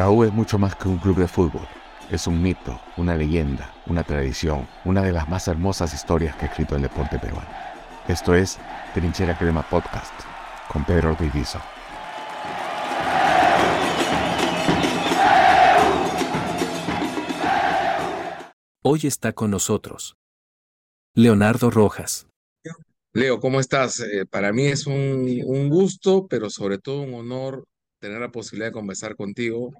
La U es mucho más que un club de fútbol. Es un mito, una leyenda, una tradición, una de las más hermosas historias que ha escrito el deporte peruano. Esto es Trinchera Crema Podcast con Pedro Ortiz Hoy está con nosotros Leonardo Rojas. Leo, ¿cómo estás? Eh, para mí es un, un gusto, pero sobre todo un honor tener la posibilidad de conversar contigo.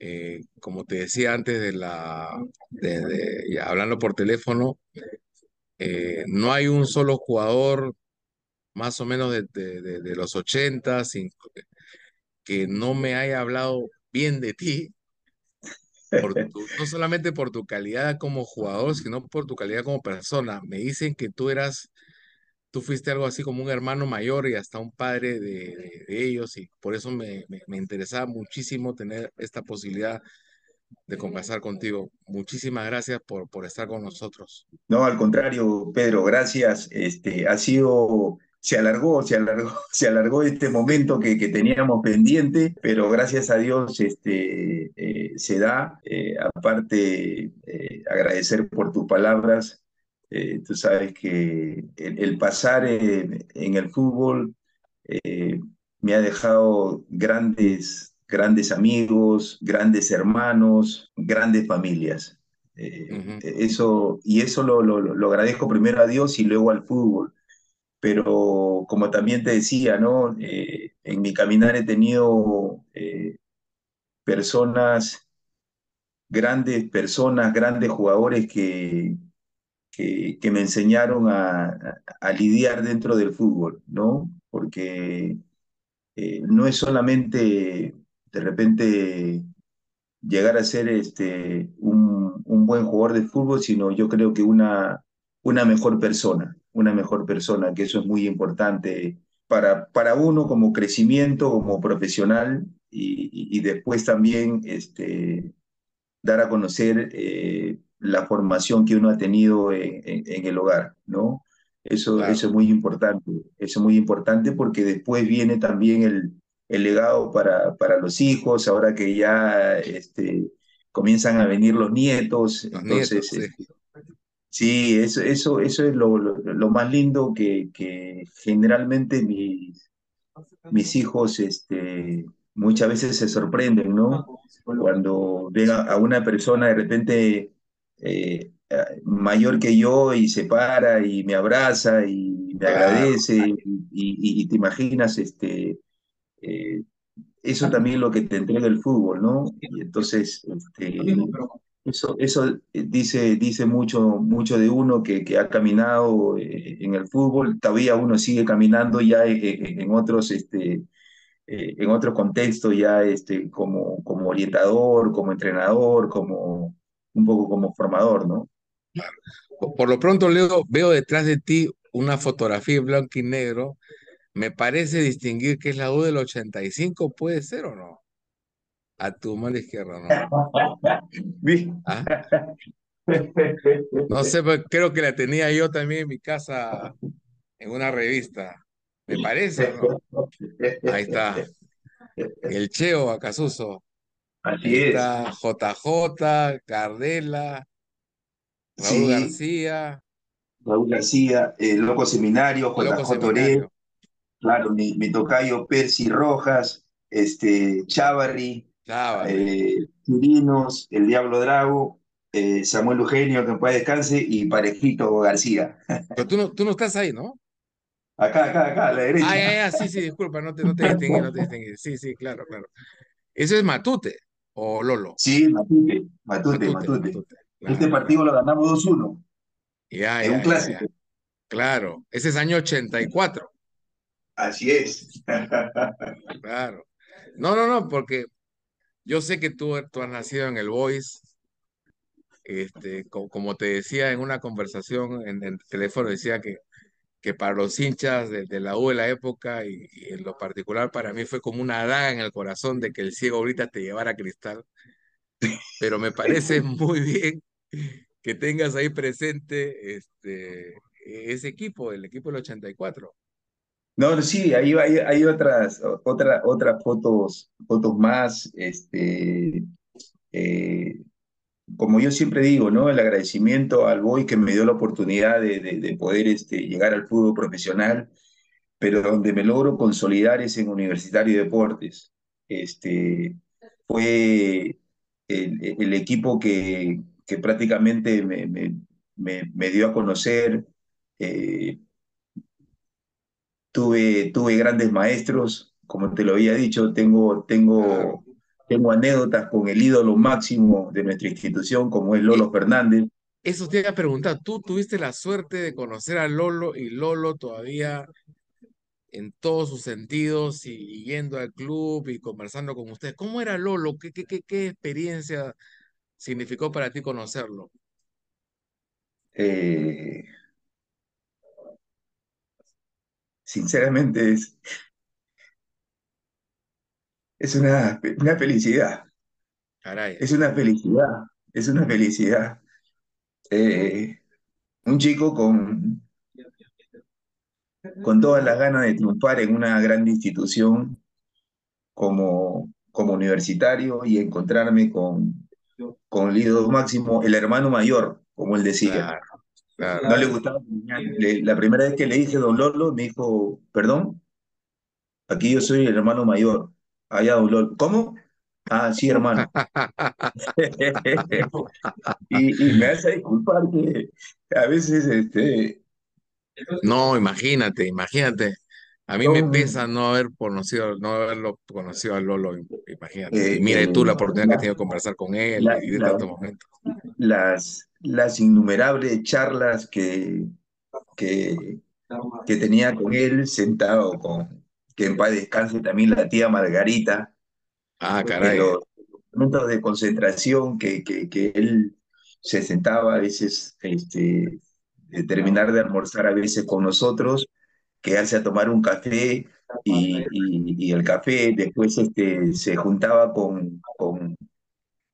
Eh, como te decía antes de la, de, hablando por teléfono, eh, no hay un solo jugador más o menos de, de los 80 que no me haya hablado bien de ti, no solamente por tu calidad como jugador, sino por tu calidad como persona. Me dicen que tú eras tú fuiste algo así como un hermano mayor y hasta un padre de, ellos y por eso me, me, interesaba muchísimo tener esta posibilidad de conversar contigo. Muchísimas gracias por, por estar con nosotros. No, al contrario, Pedro, gracias. Este, ha sido, se alargó, se alargó, se alargó este momento que, que teníamos pendiente, pero gracias a Dios este, eh, se da. Eh, aparte, eh, agradecer por tus palabras eh, tú sabes que el, pasar en, el fútbol eh, me ha dejado grandes, grandes amigos, grandes hermanos, grandes familias. Eh, eso, y eso lo, lo, agradezco primero a Dios y luego al fútbol. Pero como también te decía, ¿no? en mi caminar he tenido personas, grandes personas, grandes jugadores que, que, me enseñaron a, lidiar dentro del fútbol, ¿no? Porque eh, no es solamente de repente llegar a ser este, un, buen jugador de fútbol, sino yo creo que una, mejor persona, una mejor persona, que eso es muy importante para, uno como crecimiento, como profesional, y, y después también este, dar a conocer eh, la formación que uno ha tenido en, el hogar, ¿no? Eso, eso es muy importante, eso es muy importante porque después viene también el, el legado para, para los hijos, ahora que ya este, comienzan a venir los nietos, entonces... sí. Este, eso, eso, eso es lo, lo, más lindo que, que generalmente mis, mis hijos este, muchas veces se sorprenden, ¿no? Cuando ven a una persona de repente eh, mayor que yo y se para y me abraza y me agradece y, te imaginas, este, eh, eso también es lo que te entrega el fútbol, ¿no? Y entonces, este, eso, eso dice, dice mucho, mucho de uno que, que ha caminado eh, en el fútbol, todavía uno sigue caminando ya en, otros, este, en otro contexto, ya este, como, como orientador, como entrenador, como un poco como formador, ¿no? Por lo pronto, Leo, veo detrás de ti una fotografía en blanco y negro. Me parece distinguir que es la U del 85, ¿puede ser o no? A tu mano izquierda, ¿no? ¿Ah? No sé, pero creo que la tenía yo también en mi casa en una revista. ¿Me parece? ¿no? Ahí está. El Cheo Acasuso. Así Está JJ, Cardela, Raúl García. Raúl García, el Loco Seminario, JJ Toré, claro, mi, mi, tocayo Percy Rojas, este, Chavarri, eh, el Diablo Drago, eh, Samuel Eugenio, que pueda descanse, y Parejito García. Pero tú no, tú no estás ahí, ¿no? Acá, acá, acá, a la derecha. Ah, sí, sí, disculpa, no te, no te distinguí, no te distinguí. Sí, sí, claro, claro. Ese es Matute. ¿O Lolo? Sí, Matute, Matute, Matute. este partido lo ganamos 2-1. Ya, es un clásico. Claro, ese es año 84. Así es. claro. No, no, no, porque yo sé que tú, tú has nacido en el Voice. Este, como, te decía en una conversación en el teléfono, decía que que para los hinchas de, la U de la época y, en lo particular para mí fue como una daga en el corazón de que el ciego ahorita te llevara cristal. Pero me parece muy bien que tengas ahí presente este, ese equipo, el equipo del 84. No, sí, hay, hay, hay otras, otra, otras fotos, fotos más, este, eh, como yo siempre digo, ¿no? El agradecimiento al Boy que me dio la oportunidad de, de, de poder este, llegar al fútbol profesional, pero donde me logro consolidar es en Universitario de Deportes. Este, fue el, equipo que, prácticamente me, me, dio a conocer. Eh, tuve, tuve grandes maestros, como te lo había dicho, tengo, tengo, tengo anécdotas con el ídolo máximo de nuestra institución, como es Lolo Fernández. eso te iba a preguntar, ¿tú tuviste la suerte de conocer a Lolo y Lolo todavía en todos sus sentidos y yendo al club y conversando con ustedes? ¿Cómo era Lolo? ¿Qué, qué, qué, qué experiencia significó para ti conocerlo? Eh, sinceramente es, es una, una felicidad, Caray. es una felicidad, es una felicidad. Eh, un chico con, con todas las ganas de triunfar en una gran institución como, como universitario y encontrarme con, con el ídolo máximo, el hermano mayor, como él decía. Claro, claro. No le gustaba. Le- la primera vez que le dije Don Lolo, me dijo, perdón, aquí yo soy el hermano mayor. Allá. ¿Cómo? Ah, sí, hermano. Y, y me hace disculpar que a veces este, No, imagínate, imagínate. A mí me pesa no haber conocido, no haberlo conocido a Lolo, imagínate. Eh, mira, eh, tú la oportunidad que he tenido de conversar con él la- y de la- tantos momentos. las, las innumerables charlas que, que, que tenía con él sentado con, que en paz descanse también la tía Margarita, Ah, caray. los momentos de concentración que, que, que él se sentaba a veces, este, de terminar de almorzar a veces con nosotros, quedarse a tomar un café y, y, y el café después este, se juntaba con, con,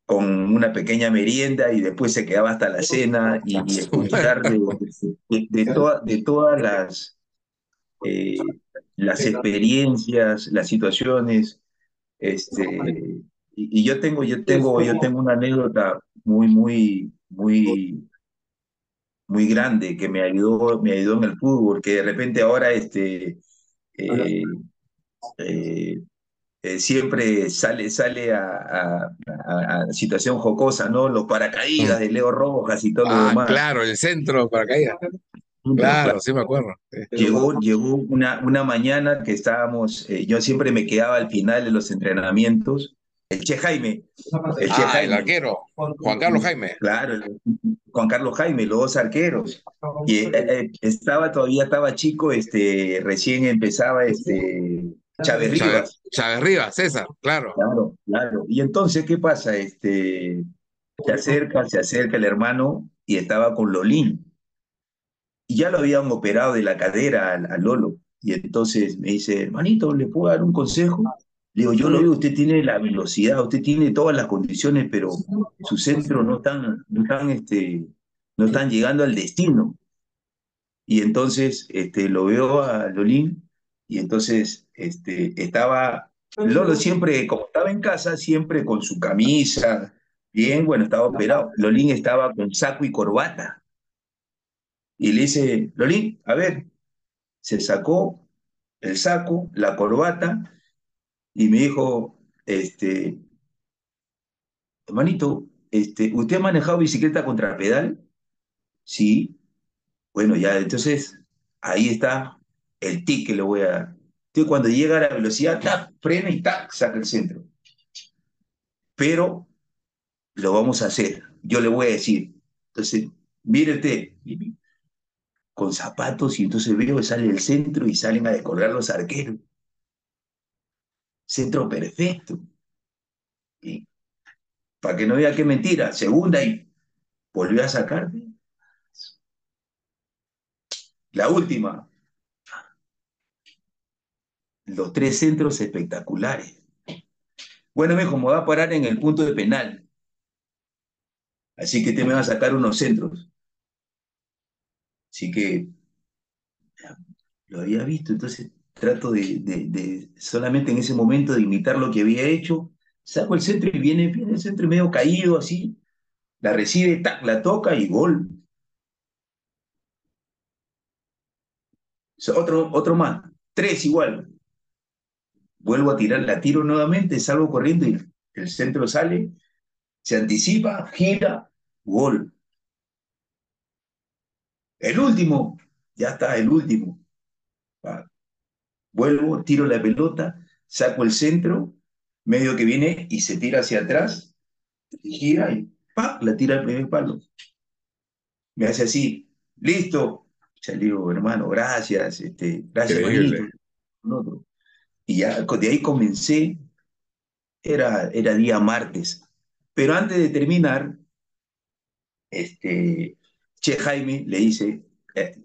con una pequeña merienda y después se quedaba hasta la cena y, y escuchar de, de, de, toda- de todas las, eh, las experiencias, las situaciones. Este, y, y yo tengo, yo tengo, yo tengo una anécdota muy, muy, muy, muy grande que me ayudó, me ayudó en el fútbol, que de repente ahora este, eh, eh, eh, siempre sale, sale a, a- a- a situación jocosa, ¿no? Los paracaídas Mm. de Leo Rojas y todo lo Ah, demás. claro, el centro para caídas. Claro, sí me acuerdo. Llegó, llegó una, una mañana que estábamos, eh, yo siempre me quedaba al final de los entrenamientos. El Che Jaime, el Che Ah, el Jaime, arquero, Juan Carlos Jaime. claro, el- Juan Carlos Jaime, los dos arqueros. Y eh, eh, estaba todavía, estaba chico, este, recién empezaba este, Chávez Chávez, Rivas. Chávez Rivas, César, claro. Claro, claro. Y entonces, ¿qué pasa? Este, se acerca, se acerca el hermano y estaba con Lolín. Y ya lo habían operado de la cadera al Lolo. Y entonces me dice, hermanito, ¿le puedo dar un consejo? Le digo, yo lo veo, usted tiene la velocidad, usted tiene todas las condiciones, pero sus centros no están, no están, este, no están llegando al destino. Y entonces este, lo veo a Lolín y entonces este, estaba, Lolo siempre, como estaba en casa, siempre con su camisa, bien, bueno, estaba operado. Lolín estaba con saco y corbata. Y le dice, Lolín, a ver, se sacó el saco, la corbata, y me dijo, este, hermanito, este, ¿usted ha manejado bicicleta contra pedal? Sí. Bueno, ya, entonces, ahí está el tic que le voy a dar. Entonces, cuando llega a la velocidad, ¡tac! frena y ¡tac! saca el centro. Pero lo vamos a hacer. Yo le voy a decir. Entonces, mire usted, con zapatos, y entonces veo que sale el centro y salen a descolgar los arqueros. Centro perfecto. Y para que no vea qué mentira, segunda y volvió a sacar. La última, los tres centros espectaculares. Bueno, mijo, me va a parar en el punto de penal. Así que te me va a sacar unos centros. Así que lo había visto, entonces trato de, solamente en ese momento de imitar lo que había hecho, saco el centro y viene, viene el centro medio caído así, la recibe, tac, la toca y gol. Otro, otro más, tres igual. Vuelvo a tirar, la tiro nuevamente, salgo corriendo y el centro sale, se anticipa, gira, gol. El último, ya está, el último. Vuelvo, tiro la pelota, saco el centro, medio que viene y se tira hacia atrás, y gira y ¡pa! la tira al primer palo. Me hace así, listo. Ya le digo, hermano, gracias, este, gracias, manito. Y ya de ahí comencé, era, era día martes. Pero antes de terminar, este, Che Jaime le dice, eh,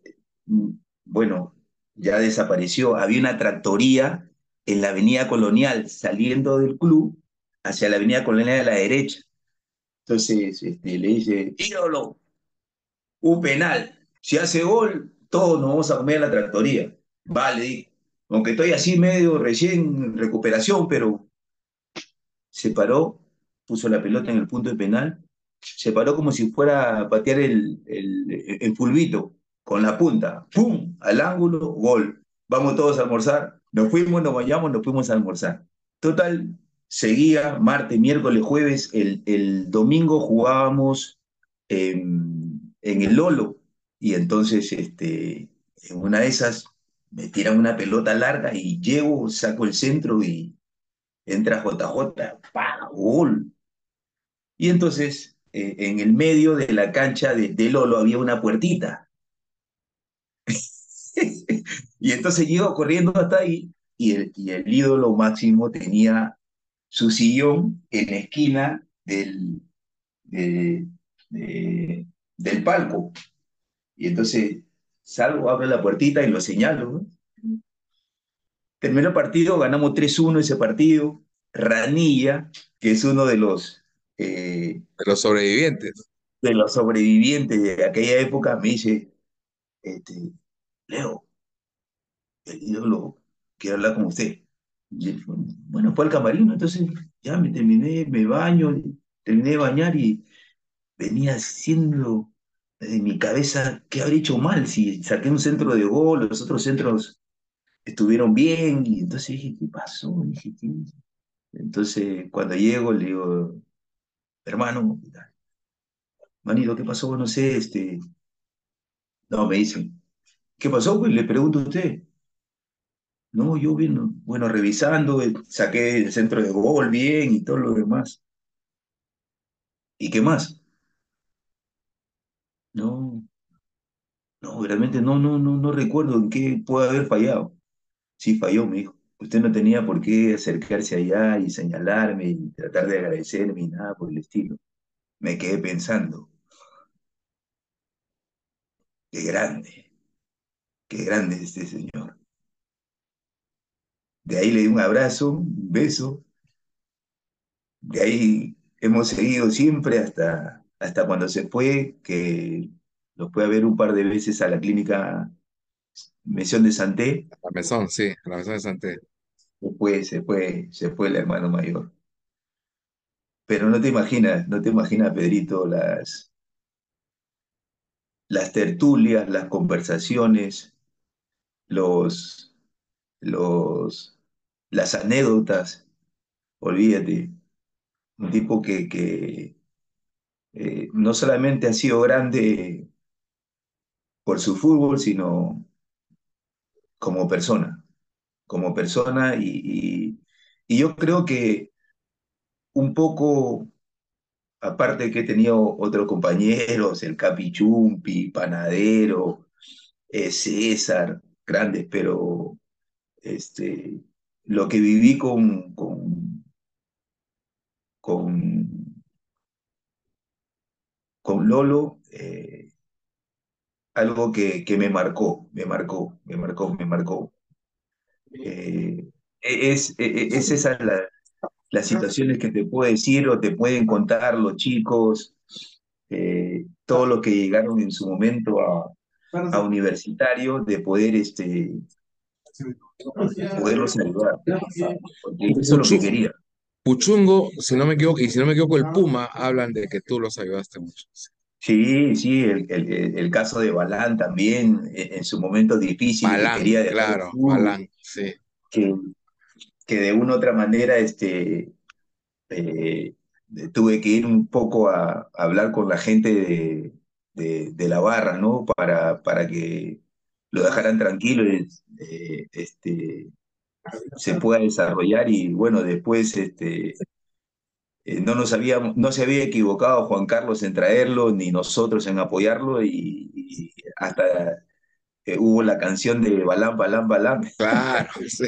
bueno, ya desapareció, había una tractoría en la avenida Colonial saliendo del club hacia la avenida Colonial a la derecha. Entonces este, le dice, ídolo, un penal, si hace gol, todos nos vamos a comer a la tractoría. Vale, aunque estoy así medio recién recuperación, pero se paró, puso la pelota en el punto de penal, se paró como si fuera a patear el, el, el con la punta, ¡pum! al ángulo, gol. Vamos todos a almorzar. Nos fuimos, nos vayamos, nos fuimos a almorzar. Total, seguía martes, miércoles, jueves. El, el domingo jugábamos en, en el Lolo. Y entonces, este, en una de esas, me tiran una pelota larga y llego, saco el centro y entra JJ, ¡pa! ¡Gol! Y entonces, eh, en el medio de la cancha de, Lolo había una puertita y entonces llego corriendo hasta ahí y el, y el ídolo máximo tenía su sillón en la esquina del, del palco. Y entonces salgo, abro la puertita y lo señalo. Terminó el partido, ganamos 3-1 ese partido. Ranilla, que es uno de los... Eh, de los sobrevivientes. De los sobrevivientes de aquella época, me dice, este, Leo, el ídolo quiere hablar con usted. bueno, fue al camarino, entonces ya me terminé, me baño, terminé de bañar y venía haciendo en mi cabeza qué habría hecho mal si saqué un centro de gol, los otros centros estuvieron bien, y entonces dije, ¿qué pasó? Dije, Entonces, cuando llego, le digo, hermano, manito, ¿qué pasó? No sé, este... No, me dicen, ¿Qué pasó? Pues le pregunto a usted. No, yo vino, bueno, revisando, eh, saqué el centro de gol bien y todo lo demás. ¿Y qué más? No, no, realmente no, no, no, no recuerdo en qué puede haber fallado. Sí falló, me dijo. Usted no tenía por qué acercarse allá y señalarme y tratar de agradecerme y nada por el estilo. Me quedé pensando. Qué grande. Qué grande es este señor. De ahí le di un abrazo, un beso. De ahí hemos seguido siempre hasta, hasta cuando se fue, que lo fue a ver un par de veces a la clínica Mesión de Santé. La Mesón, sí, la Mesón de Santé. Se fue, se fue, se fue el hermano mayor. Pero no te imaginas, no te imaginas, Pedrito, las, las tertulias, las conversaciones, los, los, las anécdotas, olvídate, un tipo que, que eh, no solamente ha sido grande por su fútbol, sino como persona, como persona y, y, yo creo que un poco, aparte que he tenido otros compañeros, el Capichumpi, Panadero, eh, César, grandes, pero este, lo que viví con, con, con, con Lolo, eh, algo que, que, me marcó, me marcó, me marcó, me marcó. Eh, es, e, e, es, esa la, las situaciones que te puedo decir o te pueden contar los chicos, eh, todos los que llegaron en su momento a, a universitario de poder este, poderlos ayudar. Porque eso es lo que quería. Puchungo, si no me equivoco, y si no me equivoco, el Puma hablan de que tú los ayudaste mucho. Sí, sí, el, el, el caso de Balán también, e, en su momento difícil, Balán, que quería claro, Balán, sí. Que, que de una u otra manera este, eh, tuve que ir un poco a, a hablar con la gente de, de, de, la barra, ¿no? Para, para que lo dejaran tranquilo y eh, este, se pueda desarrollar y bueno, después este, eh, no, nos habíamos, no se había equivocado Juan Carlos en traerlo, ni nosotros en apoyarlo, y, y hasta eh, hubo la canción de Balán, Balán, Balán. Claro, sí.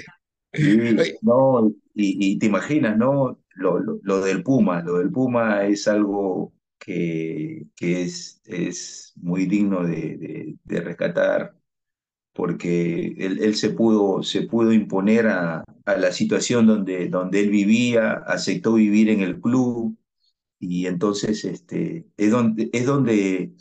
Y, no, y, y, te imaginas, ¿no? Lo, lo, lo, del Puma, lo del Puma es algo que, que es, es muy digno de, de, de rescatar porque él, él, se, pudo, se pudo imponer a, a, la situación donde, donde él vivía, aceptó vivir en el club y entonces este, es donde, es donde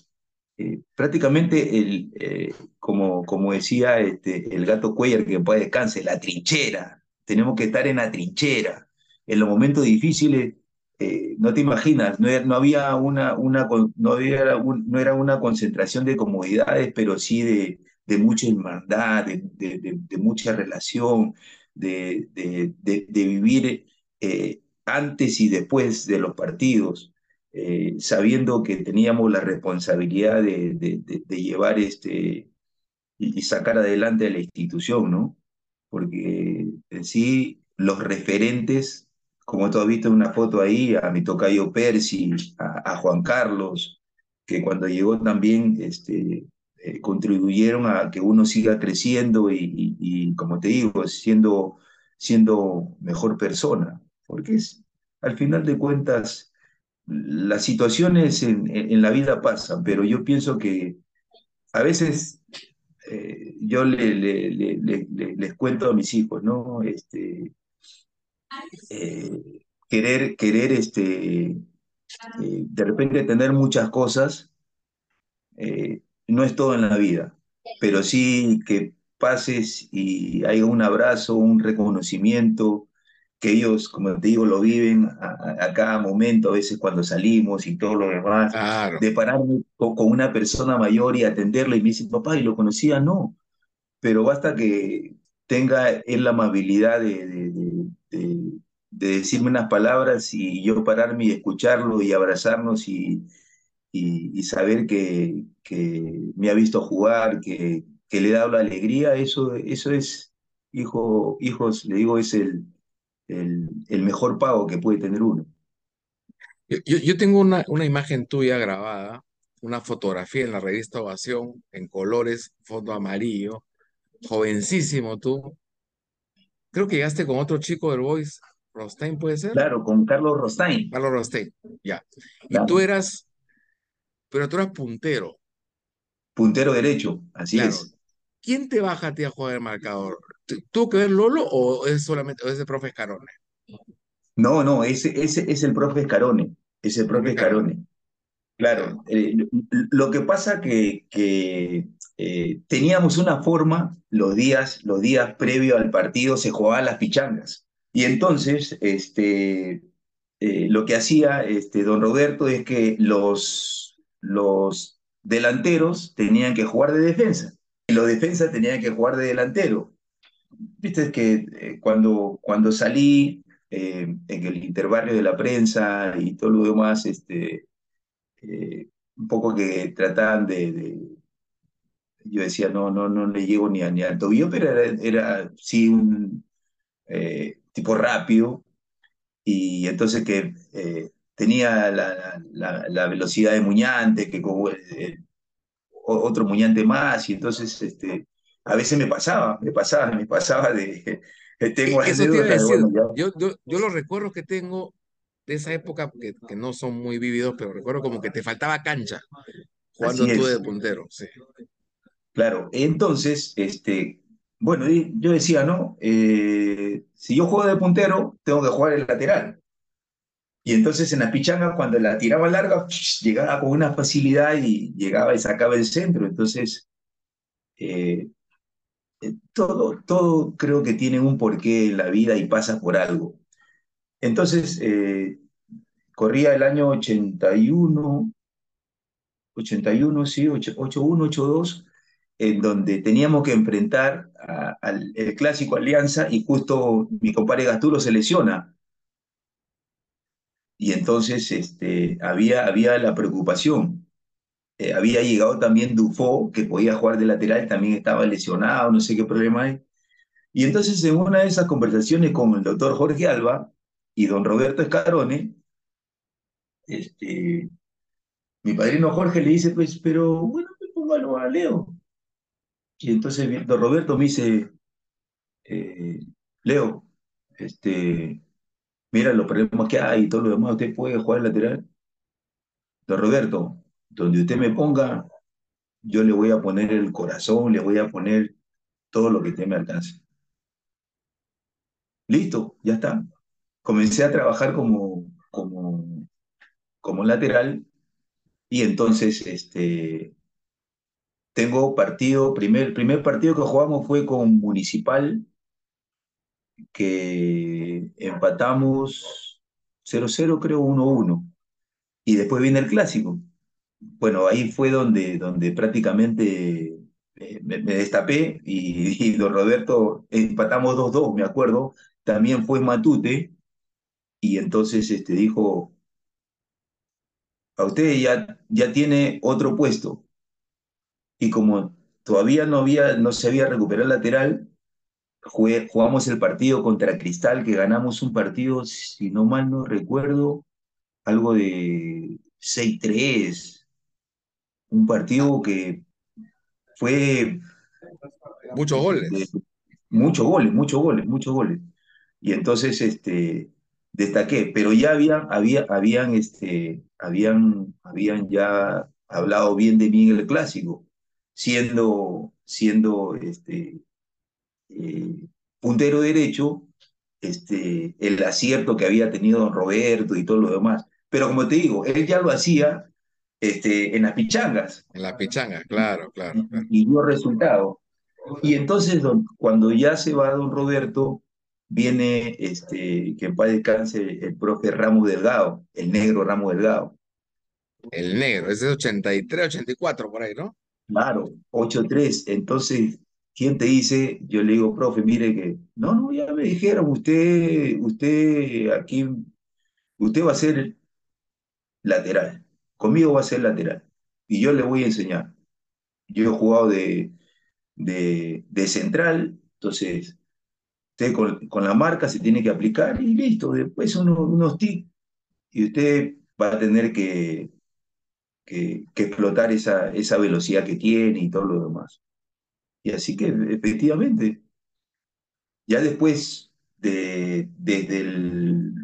eh, prácticamente, el, eh, como, como decía este, el gato Cuellar, que puede descanse, la trinchera, tenemos que estar en la trinchera. En los momentos difíciles, eh, no te imaginas, no, no había una, una, no, había no era una concentración de comodidades, pero sí de, de mucha hermandad, de, de mucha relación, de, vivir eh, antes y después de los partidos, eh, sabiendo que teníamos la responsabilidad de, llevar este y, sacar adelante la institución, ¿no? Porque en sí los referentes, como tú has visto en una foto ahí, a mi tocayo Percy, a, a Juan Carlos, que cuando llegó también este, eh, contribuyeron a que uno siga creciendo y, como te digo, siendo, siendo mejor persona, porque al final de cuentas las situaciones en, la vida pasan, pero yo pienso que a veces eh, yo le, le, le, les cuento a mis hijos, ¿no? Este, eh, querer, querer este, de repente tener muchas cosas, no es todo en la vida, pero sí que pases y haya un abrazo, un reconocimiento, que ellos, como te digo, lo viven a, a, cada momento, a veces cuando salimos y todo lo demás, claro. de pararme con, con, una persona mayor y atenderla y me dice, papá, ¿y lo conocía? No, pero basta que tenga él la amabilidad de, de, de, de decirme unas palabras y yo pararme y escucharlo y abrazarnos y, y, y saber que, que, me ha visto jugar, que, que, le he dado la alegría, eso, eso es, hijo, hijos, le digo, es el, el, el mejor pago que puede tener uno. Yo, yo tengo una, una imagen tuya grabada, una fotografía en la revista Ovación, en colores, fondo amarillo, jovencísimo tú. Creo que llegaste con otro chico del Voice, Rostain, ¿puede ser? Claro, con Carlos Rostain. Carlos Rostain, ya. Y claro. tú eras pero tú eras puntero. Puntero derecho, así claro. es. ¿Quién te baja a ti a jugar el marcador? ¿Tuvo que ver Lolo o es solamente o es el profe Escarone? No, no, ese, ese es el profe Escarone. Es el profe Escarone. Claro, eh, lo que pasa que, que eh, teníamos una forma, los días, los días previos al partido se jugaban las pichangas. Y entonces, este, eh, lo que hacía este, don Roberto es que los, los delanteros tenían que jugar de defensa y los defensas tenían que jugar de delantero. Viste que eh, cuando, cuando salí eh, en el interbarrio de la prensa y todo lo demás, este, eh, un poco que trataban de, de, yo decía, no, no, no le llego ni, a, ni al tobillo, pero era, era sí un eh, tipo rápido y entonces que tenía la, la, la, velocidad de Muñante, que como eh, otro Muñante más, y entonces este, a veces me pasaba, me pasaba, me pasaba de... Tengo Eso te iba a decir, bueno, yo, yo, yo los recuerdos que tengo de esa época, que, que, no son muy vividos, pero recuerdo como que te faltaba cancha jugando tú de puntero. Sí. Claro, entonces, este, bueno, yo decía, ¿no? Eh, si yo juego de puntero, tengo que jugar el lateral. Y entonces en las pichangas, cuando la tiraba larga, llegaba con una facilidad y llegaba y sacaba el centro. Entonces, eh, eh, todo, todo creo que tiene un porqué en la vida y pasa por algo. Entonces, eh, corría el año 81, 81, sí, 81, 82, en donde teníamos que enfrentar al clásico Alianza y justo mi compadre Gasturo se lesiona. Y entonces este, había, había la preocupación. Eh, había llegado también Dufo, que podía jugar de lateral, también estaba lesionado, no sé qué problema hay. Y entonces en una de esas conversaciones con el doctor Jorge Alba y don Roberto Escarone, este, mi padrino Jorge le dice, pues, pero bueno, pues, póngalo a Leo. Y entonces don Roberto me dice, eh, Leo, este, mira los problemas que hay y todo lo demás, usted puede jugar lateral. Don Roberto, donde usted me ponga, yo le voy a poner el corazón, le voy a poner todo lo que usted me alcance. Listo, ya está. Comencé a trabajar como, como, como lateral y entonces este, tengo partido, primer, primer partido que jugamos fue con Municipal, que empatamos 0-0, creo 1-1. Y después viene el clásico. Bueno, ahí fue donde, donde prácticamente eh, me, me destapé y, y don Roberto empatamos 2-2, me acuerdo. También fue Matute y entonces este, dijo, a usted ya, tiene otro puesto. Y como todavía no, había, no se había recuperado el lateral, jugué- jugamos el partido contra Cristal, que ganamos un partido, si no mal no recuerdo, algo de 6-3, un partido que fue Muchos goles. muchos goles, muchos goles, muchos goles. Y entonces este, destaqué, pero ya habían, había, habían, este, habían, habían ya hablado bien de mí en el clásico, siendo, siendo este, eh, puntero derecho, este, el acierto que había tenido don Roberto y todo lo demás. Pero como te digo, él ya lo hacía este, en las pichangas En la pichanga, claro, claro, y, claro. y dio resultado. Y entonces, don- cuando ya se va don Roberto, viene, este, que en paz descanse, el profe Ramos Delgado, el negro Ramos Delgado. El negro, ese es 83, 84 por ahí, ¿no? Claro, 8-3. Entonces, ¿quién te dice? Yo le digo, profe, mire que, no, no, ya me dijeron, usted, usted aquí, usted va a ser lateral. Conmigo va a ser lateral. Y yo le voy a enseñar. Yo he jugado de, de, central, entonces usted con, con la marca se tiene que aplicar y listo. Después unos, unos tics y usted va a tener que, que, que explotar esa, esa velocidad que tiene y todo lo demás. Y así que efectivamente, ya después de, desde el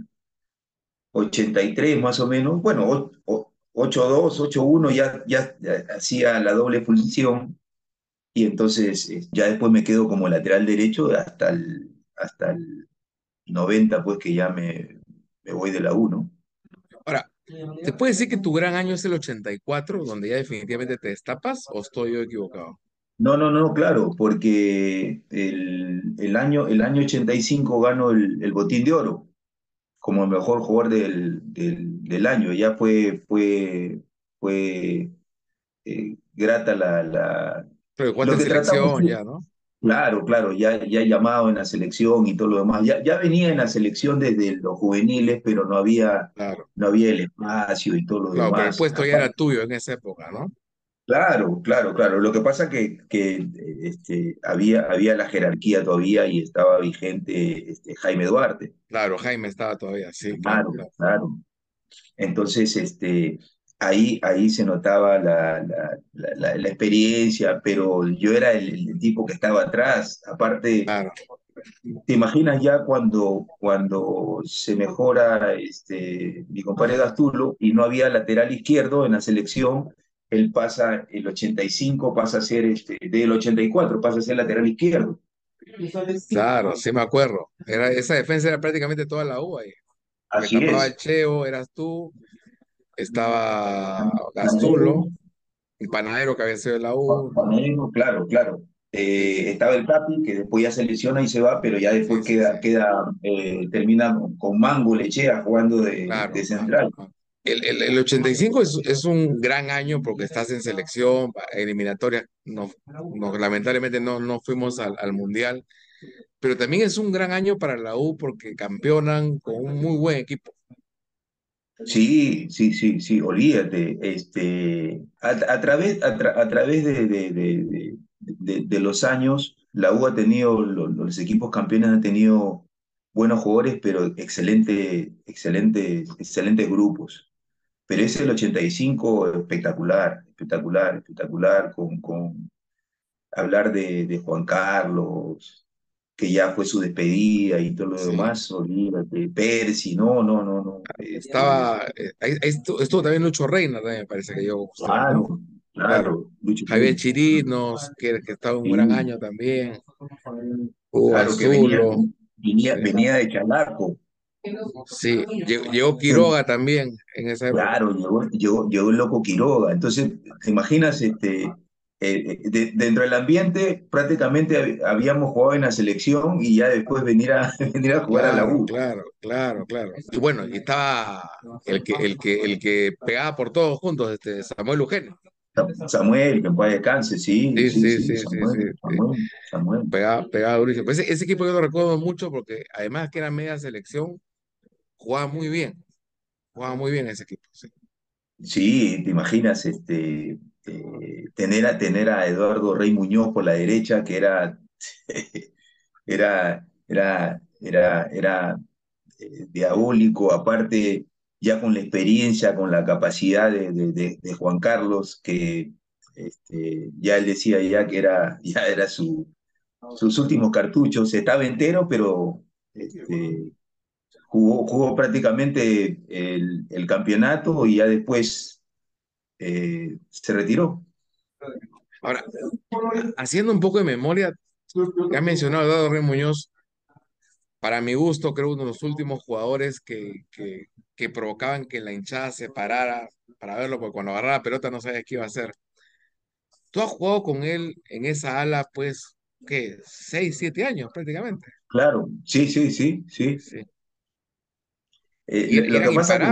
83 más o menos, bueno, o- o- 8-2, 8-1 ya, ya, ya hacía la doble función y entonces eh, ya después me quedo como lateral derecho hasta el, hasta el 90, pues que ya me, me voy de la 1. Ahora, ¿te puede decir que tu gran año es el 84, donde ya definitivamente te destapas, o estoy yo equivocado? No, no, no, claro, porque el, el año, el año 85 gano el, el Botín de Oro como el mejor jugador del, del, del año. Ya fue, fue, fue eh, grata la, la, Pero tratamos. selección ya, ¿no? Claro, claro, ya, ya llamado en la selección y todo lo demás. Ya, ya venía en la selección desde los juveniles, pero no había, Claro, no había el espacio y todo lo claro, pero el demás. puesto ya era tuyo en esa época, ¿no? Claro, claro, claro. Lo que pasa que, que este, había, había la jerarquía todavía y estaba vigente este, Jaime Duarte. Claro, Jaime estaba todavía, sí, claro, Claro. Entonces, este, ahí, ahí se notaba la, la, la, la- la experiencia, pero yo era el, el tipo que estaba atrás. Aparte, Claro, ¿te imaginas ya cuando, cuando se mejora este, mi compadre Gastulo y no había lateral izquierdo en la selección? Él pasa, el 85 pasa a ser, este, del 84 pasa a ser lateral izquierdo. claro, sí me acuerdo. Era, esa defensa era prácticamente toda la U ahí. Así tapaba es. el Cheo, eras tú, estaba Gastulo, un panadero que había sido de la U. Panadero, claro, claro. eh, estaba el Capi, que después ya se lesiona y se va, pero ya después Sí, queda, sí. queda eh, termina con Mango Lechea jugando de, Claro, de claro, central. claro. El, el, el 85 es, es un gran año porque estás en selección, eliminatoria, no, lamentablemente no, no fuimos al, al Mundial, pero también es un gran año para la U porque campeonan con un muy buen equipo. Sí, sí, sí, sí, olvídate. Este, a, través, a, tra- a través de, de, de, los años, la U ha tenido, lo- los, equipos campeones han tenido buenos jugadores, pero excelente, excelentes, excelentes grupos. Pero ese el 85, espectacular, espectacular, espectacular, con, con hablar de, de Juan Carlos, que ya fue su despedida y todo lo Sí. demás, olvídate, Percy, no, no, no, no. este, Estaba, eh, estuvo, estuvo también Lucho Reina, también me parece que yo. Claro, Claro. claro, Lucho Javier. Chirinos, que, que estaba un gran Sí, año también. Hugo claro que venía, venía, venía de Chalaco, Sí, llegó, Quiroga también en esa época. claro, llegó, llegó, llegó el loco Quiroga. Entonces, ¿te imaginas? Este, eh, eh, de- dentro del ambiente prácticamente hab- habíamos jugado en la selección y ya después venir a, venir a jugar a la U. claro, claro, claro. Y bueno, y estaba el que, el que, el que pegaba por todos juntos, este Samuel Eugenio. Samuel, que paz descanse, sí, Sí, sí, sí, sí, Samuel, sí, sí. Samuel, Samuel. Pegaba, pegaba durísimo. Pues ese, ese equipo yo lo recuerdo mucho porque además que era media selección, jugaba muy bien. Jugaba muy bien ese equipo. sí. Te imaginas este, eh, tener, a, tener a Eduardo Rey Muñoz por la derecha, que era, era, era, era, era eh, diabólico, aparte ya con la experiencia, con la capacidad de Juan Carlos, que este, ya él decía ya que era, ya era su, sus últimos cartuchos, estaba entero, pero este, jugó, jugó prácticamente el, el campeonato y ya después eh, se retiró. Ahora, haciendo un poco de memoria, has mencionado a Eduardo Rey Muñoz, para mi gusto, creo uno de los últimos jugadores que, que, que provocaban que la hinchada se parara para verlo, porque cuando agarraba la pelota no sabías qué iba a hacer. Tú has jugado con él en esa ala, pues, ¿qué? Seis, siete años prácticamente. Claro, sí, sí, sí, sí. Sí. Eh, Y, lo, que pasa que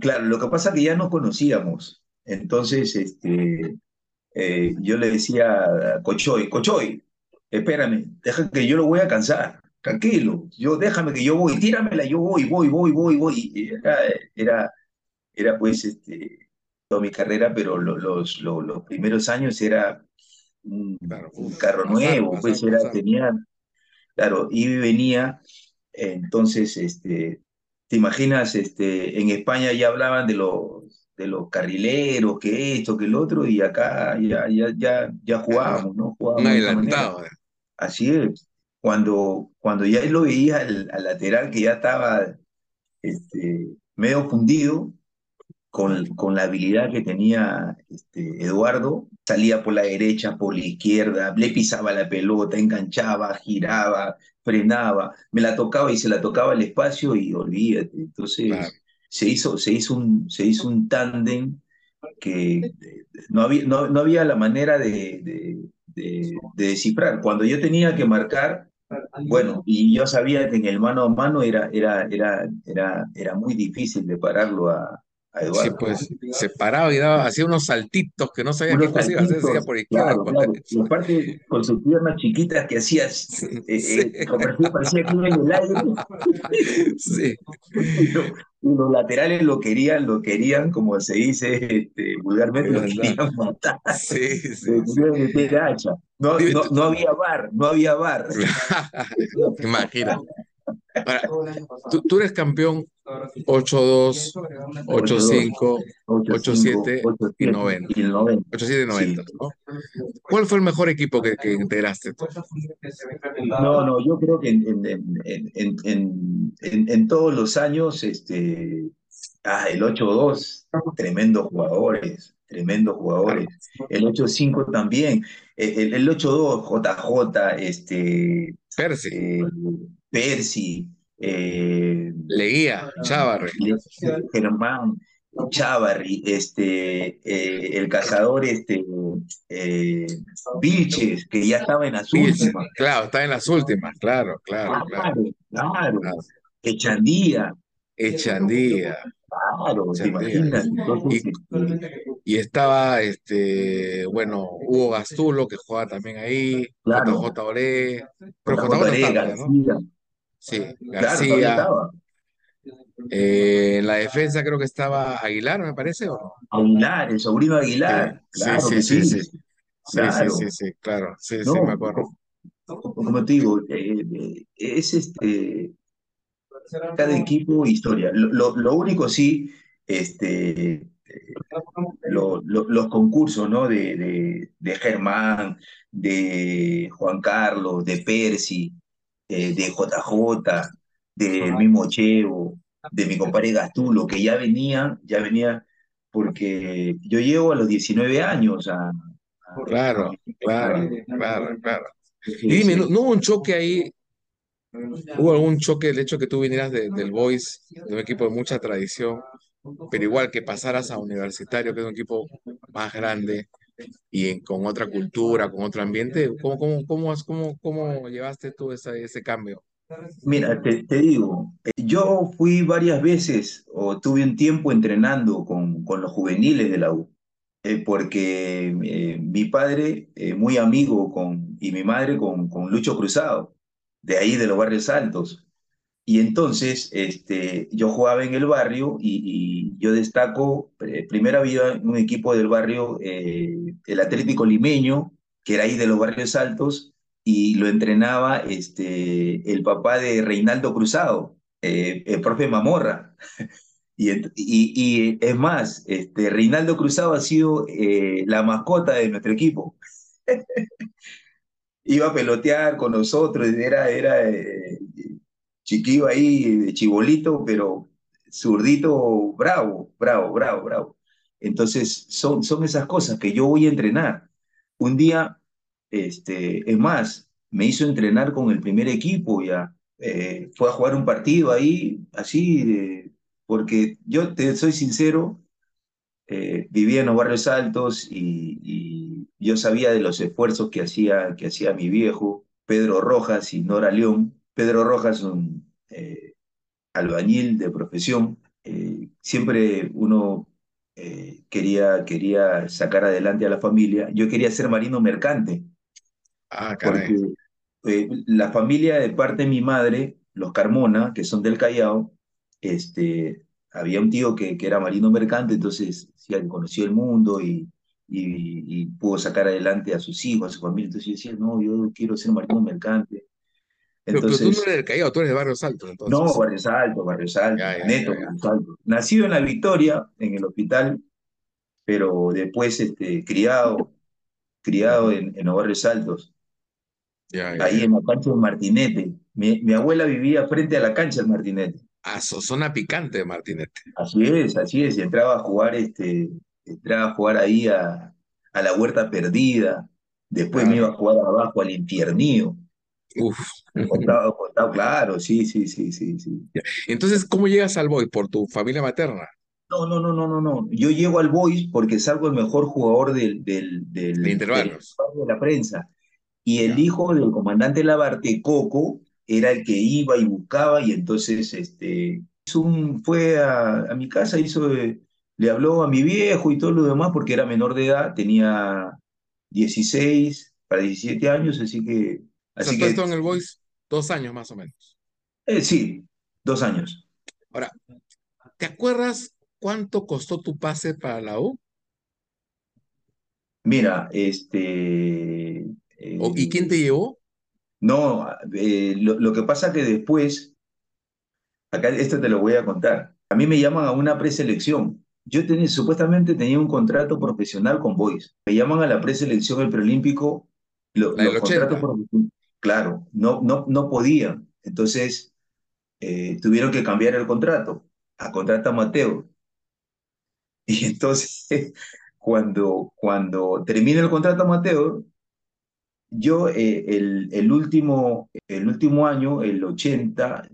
claro, lo que pasa que ya nos conocíamos. Entonces, este, eh, yo le decía a Cochoy, Cochoy, espérame, deja que yo lo voy a cansar, tranquilo, yo déjame que yo voy, tíramela, yo voy, voy, voy, voy, voy. Era, era, era pues este, toda mi carrera, pero lo- los, lo- los primeros años era un, Claro, un carro pasar, nuevo, pasar, pues era, pasar. tenía, claro, y venía, entonces, este, te imaginas, este, en España ya hablaban de los, de los carrileros, que esto, que el otro, y acá ya, ya, ya, ya jugábamos, ¿no? Jugábamos adelantado. eh. Así es. Cuando, cuando ya lo veía al, al lateral que ya estaba este, medio fundido, con, con la habilidad que tenía este, Eduardo, salía por la derecha, por la izquierda, le pisaba la pelota, enganchaba, giraba, frenaba, me la tocaba y se la tocaba al espacio y olvídate. Claro. Entonces se hizo, se hizo un, se hizo un tándem que no había, no, no había la manera de, de, de- de descifrar. Cuando yo tenía que marcar, bueno, y yo sabía que en el mano a mano era, era, era, era, era muy difícil de pararlo a, a Sí, Eduardo. pues se paraba y daba, hacía unos saltitos que no sabía qué cosa iba a hacer, por izquierda claro, por claro. Y aparte, con sus piernas chiquitas que hacías, eh, Sí, eh, parecía, parecía que iba en el aire. sí, Y lo- y los laterales lo querían, lo querían, como se dice este, vulgarmente, lo querían matar. Sí, sí, sí. querían meter hacha. No, no, no había bar, no había bar. Imagina. Ahora, tú, tú eres campeón 8-2, 8-5, 8-7 y 90. Y el 90. 8-7 y 90, Sí. ¿no? ¿Cuál fue el mejor equipo que, que integraste tú? No, no, yo creo que en, en, en, en, en, en- en todos los años, este, ah, el 8-2, tremendos jugadores, tremendos jugadores. El 8-5 también. Eh, El, el 8-2, JJ, este, Percy, eh, Percy, eh, Leguía, Chávarri. Germán, Chávarri, este, eh, el cazador, este, eh, Vilches, que ya estaba en las Vilches, últimas. claro, está en las últimas, claro, claro, claro. Claro, claro. claro. Echandía, Echandía. claro, te imaginas. Entonces, Y, y estaba, este, bueno, Hugo Gastulo, que jugaba también ahí, claro, JJ Oré, pero JJ Oré, ya, ¿no? Sí, claro, García. estaba. Eh, en la defensa creo que estaba Aguilar, me parece, ¿o no? Aguilar, el sobrino Aguilar, sí, claro sí, sí, sí, sí. Claro. sí, sí, claro. Sí, sí, me acuerdo. co- como te digo, eh, eh, es este, cada equipo historia. Lo, lo- lo único sí, este, eh, lo- lo- los concursos, ¿no? De, de, de Germán, de Juan Carlos, de Percy, eh, de JJ, del mismo Chevo, de mi compadre Gastulo, que ya venía, ya venía, porque yo llego a los 19 años a, a- Claro, a- claro, claro, claro. Y dime, ¿no, sí. no hubo un choque ahí? ¿Hubo algún choque el hecho que tú vinieras de- del Boys, de un equipo de mucha tradición, pero igual que pasaras a Universitario, que es un equipo más grande y en- con otra cultura, con otro ambiente? ¿Cómo, cómo, cómo, cómo, cómo llevaste tú esa- ese cambio? Mira, te, te digo, eh, yo fui varias veces o tuve un tiempo entrenando con, con los juveniles de la U, eh, porque eh, mi padre, muy amigo con, y mi madre con, con Lucho Cruzado, de ahí de los barrios altos. Y entonces este, yo jugaba en el barrio y, yo destaco, eh, primero había un equipo del barrio, eh, el Atlético Limeño, que era ahí de los barrios altos, y lo entrenaba este, el papá de Reinaldo Cruzado, eh, el profe Mamorra. Y, y, y es más, este, Reinaldo Cruzado ha sido eh, la mascota de nuestro equipo. Iba a pelotear con nosotros, era, era chiquillo ahí, chibolito, pero zurdito, bravo, bravo, bravo, bravo. Entonces, son, son esas cosas que yo voy a entrenar. Un día, este, es más, me hizo entrenar con el primer equipo ya. Eh, fue a jugar un partido ahí, así, porque yo te soy sincero, eh, vivía en los barrios altos y, y yo sabía de los esfuerzos que hacía, que hacía mi viejo, Pedro Rojas y Nora León. Pedro Rojas, un eh, albañil de profesión, eh, siempre uno eh, quería, quería sacar adelante a la familia. Yo quería ser marino mercante, Ah, caray. porque la familia de parte de mi madre, los Carmona, que son del Callao, este, había un tío que, que era marino mercante, entonces sí, conoció el mundo y, y, y pudo sacar adelante a sus hijos, a su familia. Entonces yo decía, no, yo quiero ser marino mercante. Pero, pero tú no Entonces, eres del Callao, tú eres de Barrios Altos, no, entonces. Barrios Altos, Barrios Altos, neto. Barrios Altos. Nacido en la Victoria, en el hospital, pero después este, criado, criado en, en los Barrios Altos. Ya, ya, ahí ya. en la cancha del Martinete. Mi, mi abuela vivía frente a la cancha del Martinete. Ah, so- zona picante de Martinete. Así es, así es. Y entraba a jugar, este, entraba a jugar ahí a, a la Huerta Perdida. Después me iba a jugar abajo al Infiernío. Uf. Contado, contado, claro, sí, sí, sí, sí, sí. Entonces, ¿cómo llegas al Boy? ¿Por tu familia materna? No, no, no, no, no, no. Yo llego al Boys porque salgo el mejor jugador del, del, De del, del intervalos. de la prensa. Y el hijo del comandante Labarte, Coco, era el que iba y buscaba y entonces este, un- fue a, a mi casa, hizo, eh, le habló a mi viejo y todo lo demás porque era menor de edad, tenía 16 para 17 años, así que, así que en el Boys dos años más o menos. eh, sí, dos años. Ahora, ¿te acuerdas cuánto costó tu pase para la U? Mira, este, ¿O, ¿y quién eh, te llevó? no, eh, lo, lo que pasa que después, acá esto te lo voy a contar, a mí me llaman a una preselección. Yo tenía, supuestamente tenía un contrato profesional con Boys. Me llaman a la preselección del preolímpico, lo- los contratos 80. profesionales, claro, no, no, no podían. Entonces, eh, tuvieron que cambiar el contrato a contrato amateur. Y entonces, cuando, cuando termina el contrato amateur, yo eh, el, el último, el último año, el 80,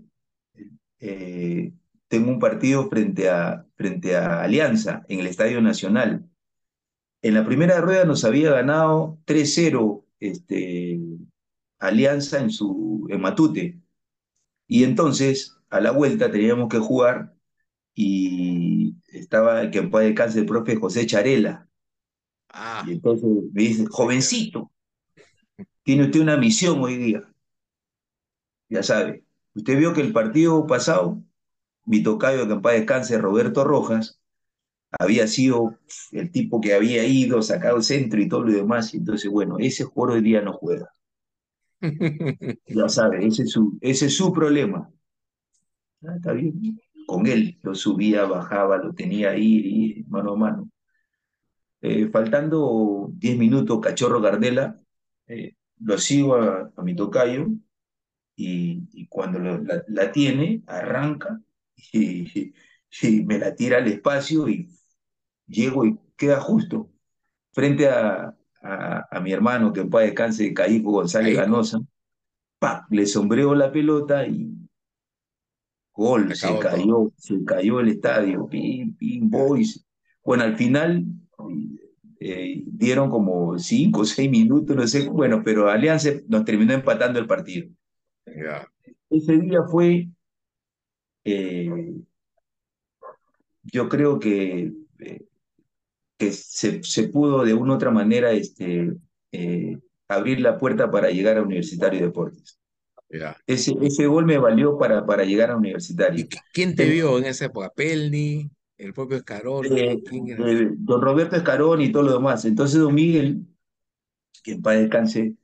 eh, tengo un partido frente a, frente a Alianza en el Estadio Nacional. En la primera rueda nos había ganado 3-0 este, Alianza en, su, en Matute. Y entonces, a la vuelta, teníamos que jugar y estaba el que en paz descanse el profe José Charela. Ah, Y entonces me dice, jovencito, tiene usted una misión hoy día. Ya sabe, usted vio que el partido pasado, mi tocayo que en paz descanse, Roberto Rojas, había sido el tipo que había ido, sacado el centro y todo lo demás. Y entonces, bueno, ese jugador hoy día no juega. Ya sabe, ese es su, ese es su problema. Ah, está bien. Con él lo subía, bajaba, lo tenía ahí, mano a mano. Eh, faltando 10 minutos, Cachorro Gardela, eh, lo sigo a, a mi tocayo y, y cuando lo- la, la tiene, arranca y, y me la tira al espacio y llego y queda justo frente a, a, a mi hermano, que en paz descanse, Caico González Caico. Ganosa. ¡Pac! Le sombreo la pelota y gol, Se cayó, se cayó el estadio, pim, pim, boys. Bueno, al final eh, dieron como cinco o seis minutos, no sé, bueno, pero Alianza nos terminó empatando el partido. Ese día fue, eh, yo creo que, eh, que se, se pudo de una u otra manera este, eh, abrir la puerta para llegar a Universitario de Deportes. Ya. Ese, ese gol me valió para, para llegar a ¿Y Universitario. qui- quién te vio en esa época? ¿Pelni? ¿El propio Escarón? Eh, eh, don Roberto Escarón y todo lo demás. Entonces don Miguel, que en paz descanse,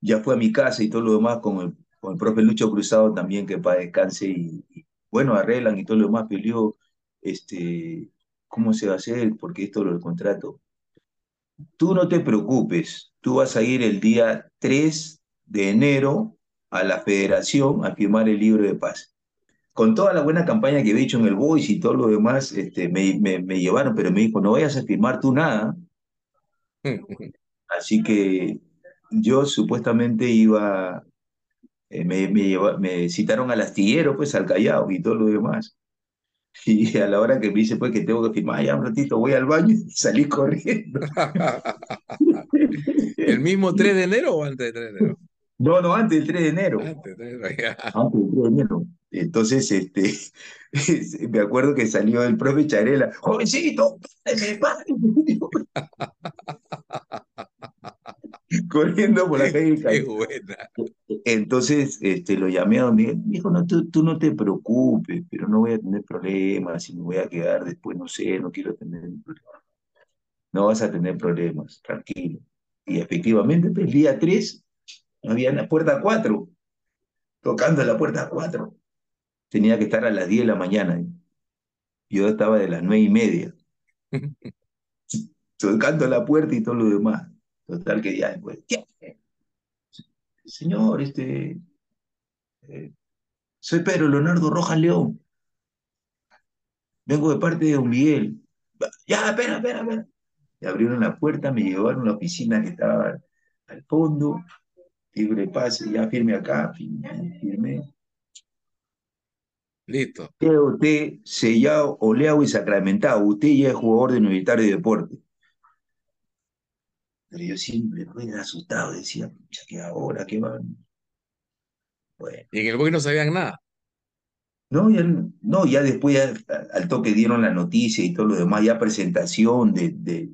ya fue a mi casa y todo lo demás con el, con el profe Lucho Cruzado también, que en paz descanse y, y, bueno, arreglan y todo lo demás, peleó, este, ¿cómo se va a hacer? Porque esto lo del contrato. Tú no te preocupes, tú vas a ir el día 3 de enero a la federación a firmar el libro de paz. Con toda la buena campaña que había hecho en el Boys y todo lo demás, este, me, me, me llevaron, pero me dijo, no vayas a firmar tú nada. Así que yo supuestamente iba, eh, me, me, lleva- me citaron al astillero, pues al Callao y todo lo demás. Y a la hora que me dice, pues que tengo que firmar, ya un ratito voy al baño y salí corriendo. ¿El mismo 3 de enero o antes del 3 de enero? No, no, antes del 3 de enero. Antes del 3 de enero. Antes del 3 de enero. Entonces, este, me acuerdo que salió el profe Charela, jovencito, páreme". corriendo por la calle. Qué buena. Entonces, este, lo llamé a don Miguel, me dijo, no, tú, tú no te preocupes, pero no voy a tener problemas, y me voy a quedar después, no sé, no quiero tener problemas. No vas a tener problemas, tranquilo. Y efectivamente, pues, el día 3, había en la puerta 4, tocando la puerta 4. Tenía que estar a las 10 de la mañana. Yo estaba de las 9 y media, tocando la puerta y todo lo demás. Total que ya después, ¿qué? Señor, este, eh, soy Pedro Leonardo Rojas León. Vengo de parte de don Miguel. Ya, espera, espera, espera. Me abrieron la puerta, me llevaron a la oficina que estaba al fondo. Libre pase, ya firme acá, firme, firme. Listo. Usted sellado, oleado y sacramentado. Usted ya es jugador de Universitario de Deporte. Pero yo siempre fui asustado, decía, pucha, ¿qué ahora? ¿Qué van? Bueno. Y en el Boy no sabían nada. No, ya, no, ya después al toque dieron la noticia y todo lo demás, ya presentación de, de,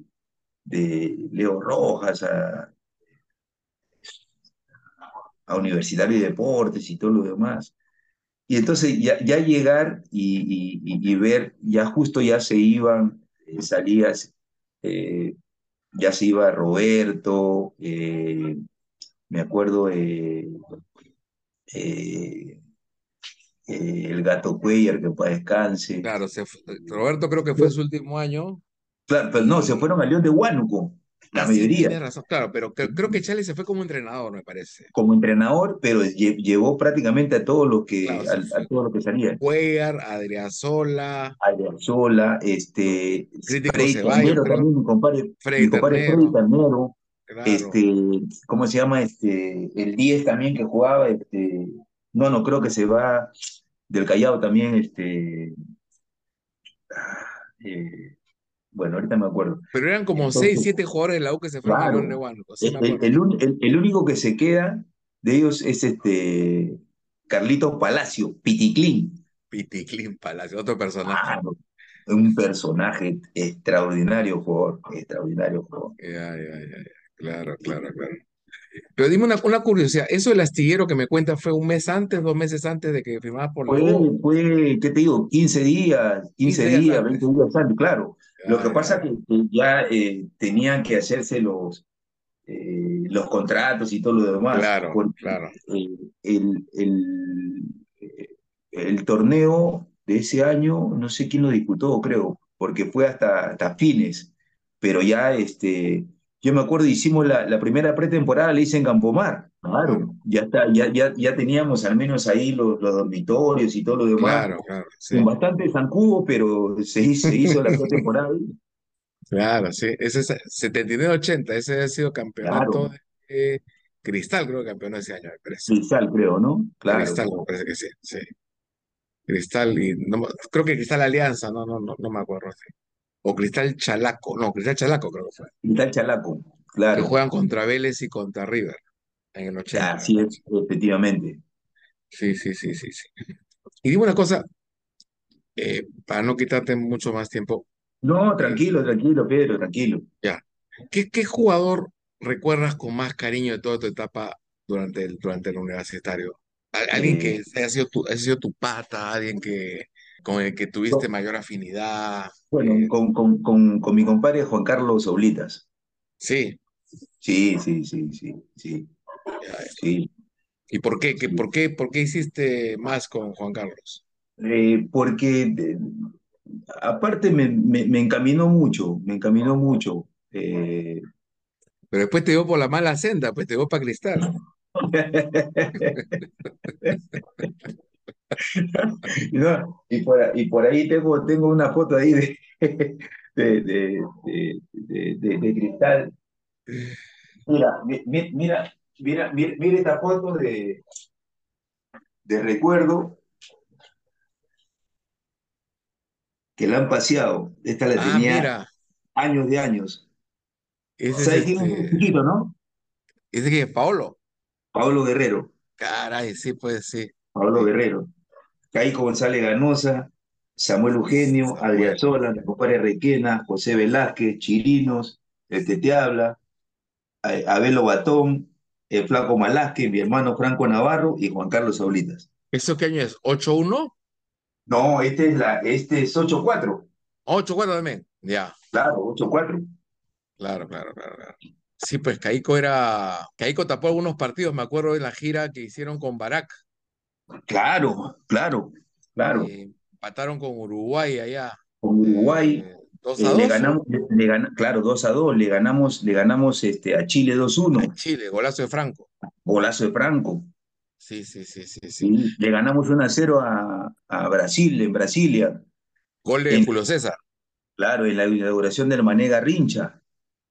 de Leo Rojas a, a Universitario de Deportes y todo lo demás. Y entonces ya, ya llegar y, y- y- y ver, ya justo ya se iban, eh, salías, eh, ya se iba Roberto, eh, me acuerdo eh, eh, el gato Cuellar, que para descanse. Claro, se Roberto creo que fue su último año. Claro, pero no, se fueron a León de Huánuco, la sí, mayoría, tienes razón, claro, pero cre- creo que Chale se fue como entrenador, me parece. como entrenador, pero lle- llevó prácticamente a todos los que, Claro, se a, a fue. todos los que salían. Cuellar, Adriasola, Sola, este, Crítico Freddy Ceballos, también, mi compadre, Freddy mi compadre Ternero. Freddy Ternero, claro. este, ¿cómo se llama? Este, el 10 también que jugaba, este, no, no, creo que se va del Callao también, este, ah, eh, bueno, ahorita me acuerdo. Pero eran como Entonces, 6, 7 jugadores de la U que se fueron a claro, sí me el, el el- el único que se queda de ellos es este Carlitos Palacio, Piticlín. Piticlín Palacio, otro personaje. Claro, un personaje extraordinario jugador, extraordinario jugador. Ya, ya, ya. Claro, claro, claro. Pero dime una, una curiosidad, ¿eso del astillero que me cuentas fue un mes antes, dos meses antes de que firmabas por la Fue, U? fue, ¿qué te digo? 15 días, 15 15 días días, antes. 20 días antes, claro. Lo que pasa ya. que, que ya eh, tenían que hacerse los, eh, los contratos y todo lo demás, Claro, claro. eh, el, el, eh, el torneo de ese año, no sé quién lo disputó, creo, porque fue hasta, hasta fines, pero ya, este, yo me acuerdo, hicimos la, la primera pretemporada, la hice en Campomar, claro, ya, está, ya, ya, ya teníamos al menos ahí los, los dormitorios y todo lo demás, Claro, claro, sí. con bastante zancudo, pero se hizo, se hizo la pretemporada ahí, Claro, sí. Ese es 79-80, ese ha sido campeonato claro, de Cristal, creo que campeonó ese año, me parece. Cristal, creo, ¿no? Claro, Cristal, me parece que sí, sí. Cristal y no, creo que Cristal Alianza, no, no, no, no me acuerdo. sí. O Cristal Chalaco, no, Cristal Chalaco creo que fue. Cristal Chalaco, Que claro, juegan contra Vélez y contra River en el 80, me así es, efectivamente. Sí, sí, sí, sí, sí. Y dime una cosa, eh, para no quitarte mucho más tiempo, No, eh, tranquilo, tranquilo, Pedro, tranquilo. ya. ¿Qué, qué jugador recuerdas con más cariño de toda tu etapa durante el, durante el universitario? Al- Alguien Eh, que haya sido tu, haya sido tu pata, alguien que, con el que tuviste mayor afinidad. bueno, eh, con, con, con, con mi compadre Juan Carlos Oblitas. sí, Sí, sí, sí, sí, sí. Sí, ¿Y por qué? ¿Qué- por qué, por qué hiciste más con Juan Carlos? Eh, porque eh, aparte me, me, me encaminó mucho, me encaminó mucho. eh, Pero después te dio por la mala senda, pues te dio para Cristal. ¿no? Y por, y por ahí tengo, tengo una foto ahí de, de, de, Cristal. Mira, mi- mi- mira, mira, mira, mira esta foto de, de recuerdo que la han paseado. Esta la Ah, tenía mira, años de años. ese ¿Sabes quién es este, chiquito, no? ese que es Paolo. Pablo Guerrero. Caray, sí, pues sí, Pablo sí. Guerrero. Caico González Ganosa, Samuel Eugenio, Sola, mi compadre Requena, José Velázquez, Chirinos, el que te habla, A- Abelo Batón, el Flaco Malásquez, mi hermano Franco Navarro y Juan Carlos Saulitas. ¿eso qué año es? ¿8-1? No, este es la, este es 8-4. 8-4 también. Ya, Claro, 8-4. claro, claro, claro, claro. Sí, pues Caico era. Caico tapó algunos partidos, me acuerdo de la gira que hicieron con Barak. Claro, claro, claro. Eh, empataron con Uruguay allá. Con Uruguay Eh, 2 eh, a le 2 ganamos, le, le gana- claro, 2 a 2, le ganamos, le ganamos este, a Chile a 2-1, Chile, golazo de Franco. golazo de Franco. Sí, sí, sí, sí, sí. Le ganamos 1 a 0 a, a Brasil, en Brasilia. Gol de En, Julio César. claro, en la inauguración del Mané Garrincha.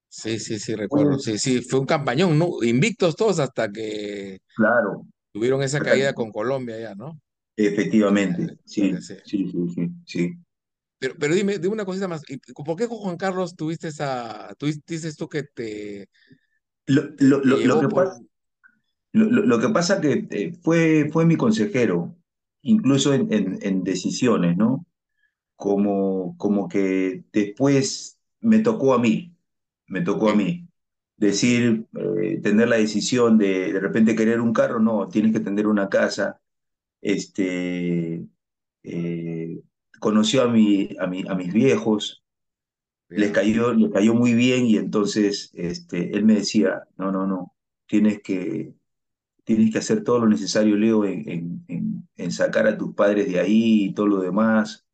Sí, sí, sí, recuerdo. Sí, sí, fue un campañón, ¿no? Invictos todos hasta que claro, tuvieron esa caída con Colombia ya, ¿no? efectivamente, Sí. sí, sí, sí, sí. Pero, pero dime, dime una cosita más. ¿y ¿Por qué con Juan Carlos tuviste esa, tú dices tú que te, Lo, que por... pasa, lo, que pasa que eh, fue, fue mi consejero, incluso en, en, en decisiones, ¿no? Como, como que después me tocó a mí, me tocó a mí. Decir, eh, tener la decisión de de repente querer un carro, no, tienes que tener una casa. Este, eh, conoció a, mi, a, mi, a mis viejos, les cayó, les cayó muy bien y entonces este, él me decía, no, no, no, tienes que, tienes que hacer todo lo necesario, Leo, en, en, en- en sacar a tus padres de ahí y todo lo demás.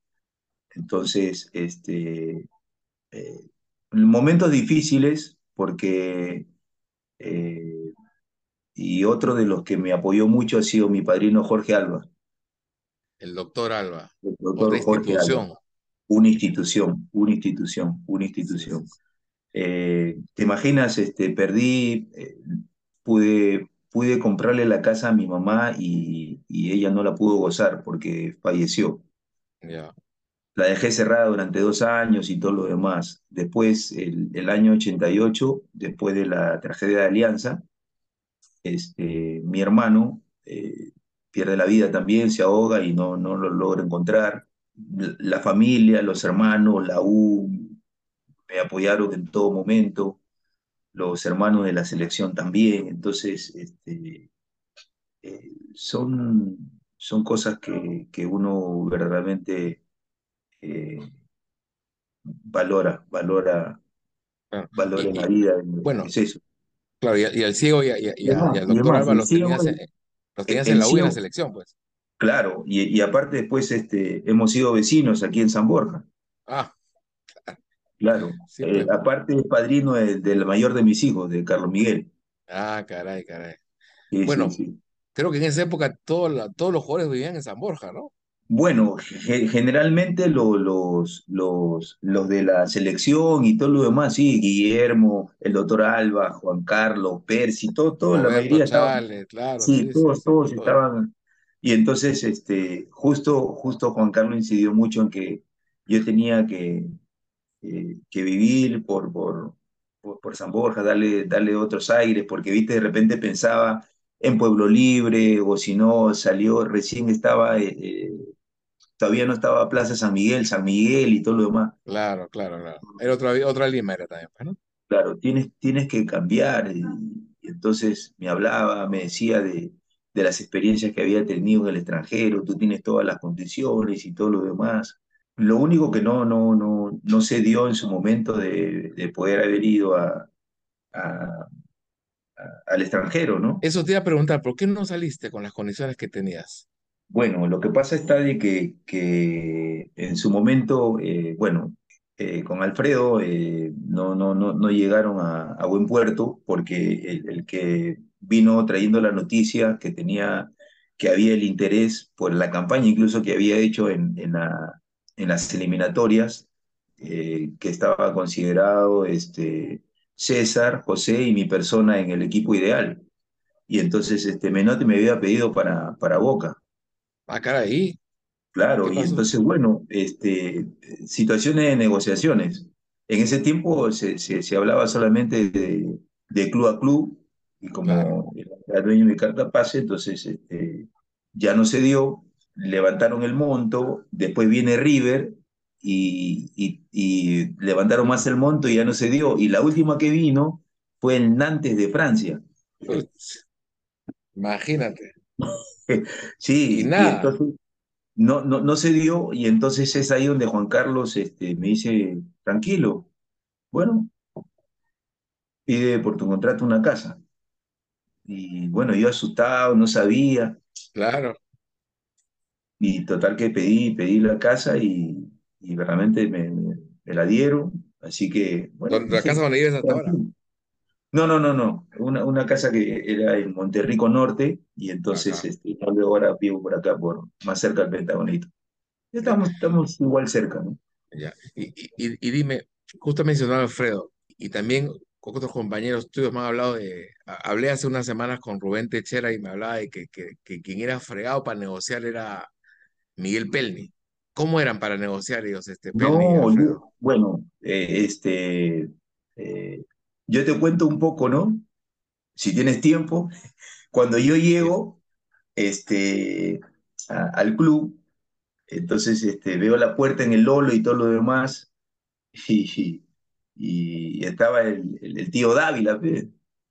Entonces, este, eh, momentos difíciles porque, eh, y otro de los que me apoyó mucho ha sido mi padrino Jorge Alba, el doctor Alba, el otra doctor Alba, institución. una institución, una institución, una institución. Eh, ¿te imaginas? Este, perdí, eh, pude, pude comprarle la casa a mi mamá y, y ella no la pudo gozar porque falleció. Ya. la dejé cerrada durante dos años y todo lo demás. Después, el, el año 88, después de la tragedia de Alianza, este, mi hermano eh, pierde la vida también, se ahoga y no, no lo logra encontrar. La familia, los hermanos, la U, me apoyaron en todo momento, los hermanos de la selección también. Entonces, este, eh, son, son cosas que, que uno verdaderamente eh, valora, valora, Claro. valora Y, la vida, bueno, es eso. claro, y, y al ciego y, a- y, a- al doctor el los tenías, en- el la U en la selección, pues. claro, y, y aparte después este, hemos sido vecinos aquí en San Borja, Ah, claro. sí, Eh, pues. aparte es padrino de- del mayor de mis hijos, de Carlos Miguel. Ah, caray, caray. Sí, Bueno, sí. creo que en esa época todo la- todos los jugadores vivían en San Borja, ¿no? Bueno, ge- generalmente lo- los, los, los de la selección y todo lo demás, sí, Guillermo, el doctor Alba, Juan Carlos, Percy, todo, todo, la mayoría estaban, claro, sí, todos, sí, todos todo. estaban. Y entonces, este, justo, justo Juan Carlos incidió mucho en que yo tenía que, eh, que vivir por, por, por, por San Borja, darle, darle otros aires, porque, viste, de repente pensaba en Pueblo Libre, o si no, salió, recién estaba... eh, eh, todavía no estaba Plaza San Miguel, San Miguel y todo lo demás. Claro, claro, claro. Era otra, otra Lima era también, pues, ¿no? Claro, tienes, tienes que cambiar. Y, y entonces me hablaba, me decía de, de las experiencias que había tenido en el extranjero, tú tienes todas las condiciones y todo lo demás. Lo único que no, no, no, no se dio en su momento de, de poder haber ido a- al extranjero, ¿no? Eso te iba a preguntar, ¿por qué no saliste con las condiciones que tenías? Bueno, lo que pasa está de que, que en su momento, eh, bueno, eh, con Alfredo eh, no, no, no, no llegaron a, a buen puerto porque el, el que vino trayendo la noticia que tenía, que había el interés por la campaña incluso que había hecho en, en, la- en las eliminatorias, eh, que estaba considerado este, César, José y mi persona en el equipo ideal. Y entonces este, Menotti me había pedido para, para Boca. Ah, caray, Claro, ¿qué y entonces, bueno, este, situaciones de negociaciones. En ese tiempo se, se, se hablaba solamente de, de club a club, y Claro. como era dueño de mi carta pase, entonces este, ya no se dio, levantaron el monto, después viene River y, y, y levantaron más el monto y ya no se dio. Y la última que vino fue el Nantes de Francia. Imagínate. Sí, y nada, entonces no, no, no se dio y entonces es ahí donde Juan Carlos este, me dice, tranquilo, bueno, pide por tu contrato una casa. Y bueno, yo asustado, no sabía, claro. y total que pedí, pedí la casa y, y realmente me, me- la dieron, así que, bueno, La casa donde vives hasta ahora. No, no, no, no, una, una casa que era en Monterrico Norte y entonces este, ahora vivo por acá, por, más cerca del Pentagonito. Estamos, estamos igual cerca, ¿no? ya. Y, y, y dime, justo mencionaba a Alfredo, y también con otros compañeros tuyos me han hablado de, ha- hablé hace unas semanas con Rubén Techera y me hablaba de que, que, que quien era fregado para negociar era Miguel Pelni. ¿Cómo eran para negociar ellos, este, No, yo- bueno, eh, este, eh, yo te cuento un poco, ¿no? Si tienes tiempo, cuando yo llego, este, a- al club, entonces, este, veo la puerta en el Lolo y todo lo demás, y, y estaba el, el- el tío Dávila.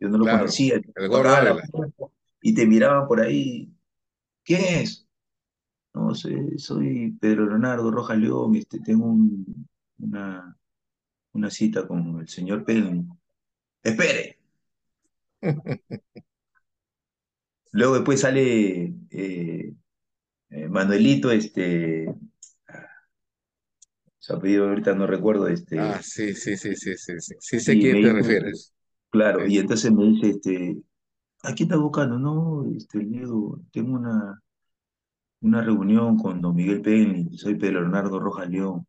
Yo no lo claro, conocía, el gordo y te miraban por ahí, ¿quién es? No sé, soy Pedro Leonardo Rojas León, este, tengo un- una, una cita con el señor Pelni. Espere. Luego después sale eh, eh, Manuelito, este, su apellido ahorita no recuerdo, Ah, este, sí, sí, sí, sí, sí, sí, sí sé a quién te refieres. claro, y entonces me dice, este, ¿a quién estás buscando? No, este, le digo, tengo una, una reunión con don Miguel Pelni, soy Pedro Leonardo Rojas León.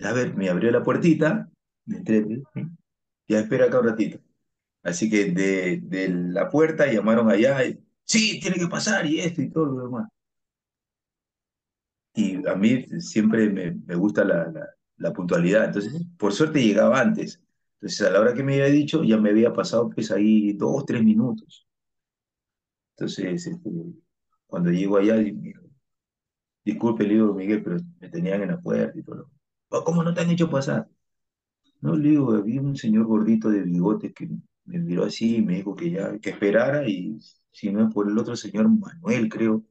A ver, me abrió la puertita, me entré, ya espera acá un ratito. Así que de, de la puerta llamaron allá y, sí, tiene que pasar y esto y todo lo demás. Y a mí siempre me, me gusta la, la, la puntualidad. Entonces, por suerte llegaba antes. Entonces, a la hora que me había dicho, ya me había pasado pues ahí dos, tres minutos. Entonces, este, cuando llego allá, disculpe, le digo, Miguel, pero me tenían en la puerta y todo. ¿Cómo no te han hecho pasar? No, le digo, había un señor gordito de bigote que me miró así y me dijo que ya, que esperara y si no es por el otro señor Manuel, creo,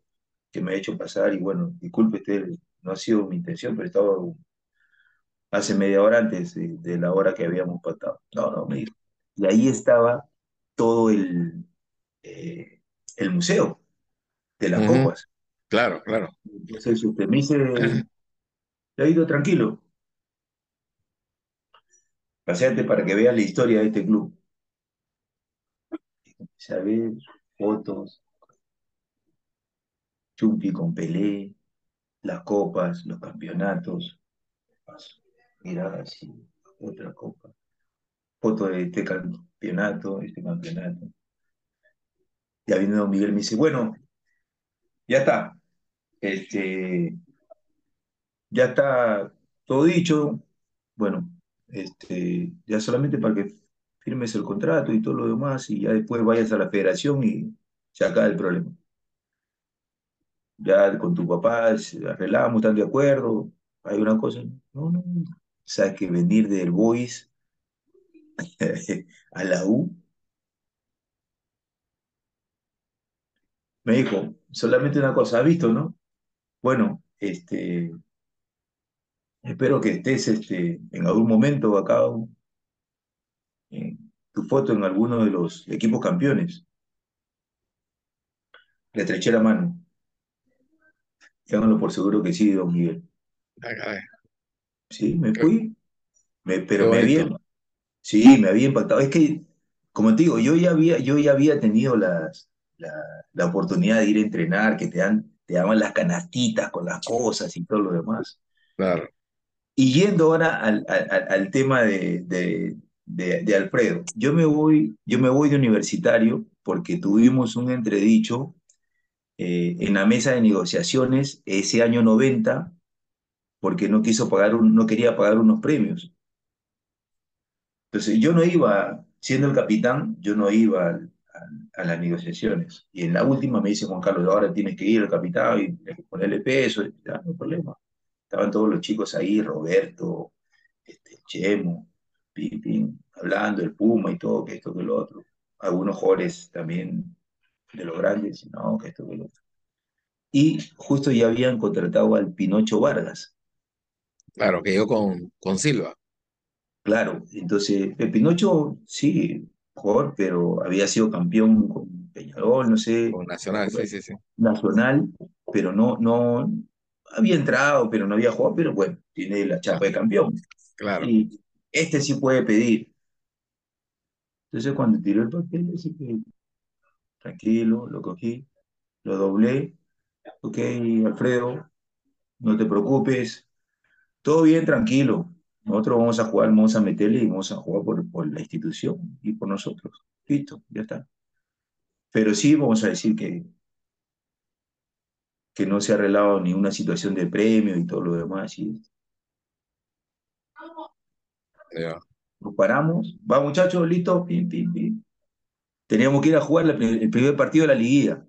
que me ha hecho pasar y bueno, disculpe usted, no ha sido mi intención, pero estaba hace media hora antes de, la hora que habíamos pactado. No, no, me dijo. Y ahí estaba todo el, eh, el museo de las copas. Claro, claro. Entonces usted me dice, le ha ido tranquilo. Paseate para que veas la historia de este club. A ver, fotos, Chumpi con Pelé, las copas, los campeonatos. Mira, así, otra copa. Foto de este campeonato, este campeonato. Ya viene Don Miguel me dice, bueno, ya está. Este, ya está todo dicho. Bueno, este, ya solamente para que firmes el contrato y todo lo demás y ya después vayas a la federación y se acaba el problema. Ya con tu papá arreglamos, están de acuerdo, hay una cosa. No, no, sabes que venir del Boys a la U me dijo, solamente una cosa, ¿has visto, no? Bueno, este, espero que estés este, en algún momento acá, en tu foto en alguno de los equipos campeones. Le estreché la mano. Ténganlo por seguro que sí, don Miguel. Sí, me fui, me, pero me había, sí, me había impactado. Es que, como te digo, yo ya había, yo ya había tenido las, la, la oportunidad de ir a entrenar, que te dan, te daban las canastitas con las cosas y todo lo demás. Claro. Y yendo ahora al, al, al tema de, de, de, de Alfredo, yo me voy, yo me voy de universitario porque tuvimos un entredicho eh, en la mesa de negociaciones ese año 90 porque no quiso pagar, un, no quería pagar unos premios. Entonces yo no iba, siendo el capitán, yo no iba a, a, a las negociaciones. Y en la última me dice Juan Carlos, ahora tienes que ir al capitán y ponerle peso, ya, no hay problema. Estaban todos los chicos ahí, Roberto, este, Chemo, Pipín, hablando, el Puma y todo, que esto, que lo otro. Algunos jugadores también de los grandes, no, que esto, que lo otro. Y justo ya habían contratado al Pinocho Vargas. Claro, que yo con, con Silva. Claro, entonces el Pinocho, sí, jugador, pero había sido campeón con Peñarol, no sé. Con Nacional, sí, sí, sí. Nacional, pero no, no, había entrado, pero no había jugado, pero bueno, tiene la chapa de campeón. Claro. Y este sí puede pedir. Entonces cuando tiró el papel, que tranquilo, lo cogí, lo doblé. Ok, Alfredo, no te preocupes, todo bien, tranquilo. Nosotros vamos a jugar, vamos a meterle y vamos a jugar por, por la institución y por nosotros. Listo, ya está. Pero sí vamos a decir que, que no se ha arreglado ni una situación de premio y todo lo demás. Y Ya. nos paramos, va muchachos, listo, pim, pim, pim. Teníamos que ir a jugar el primer partido de la liguilla.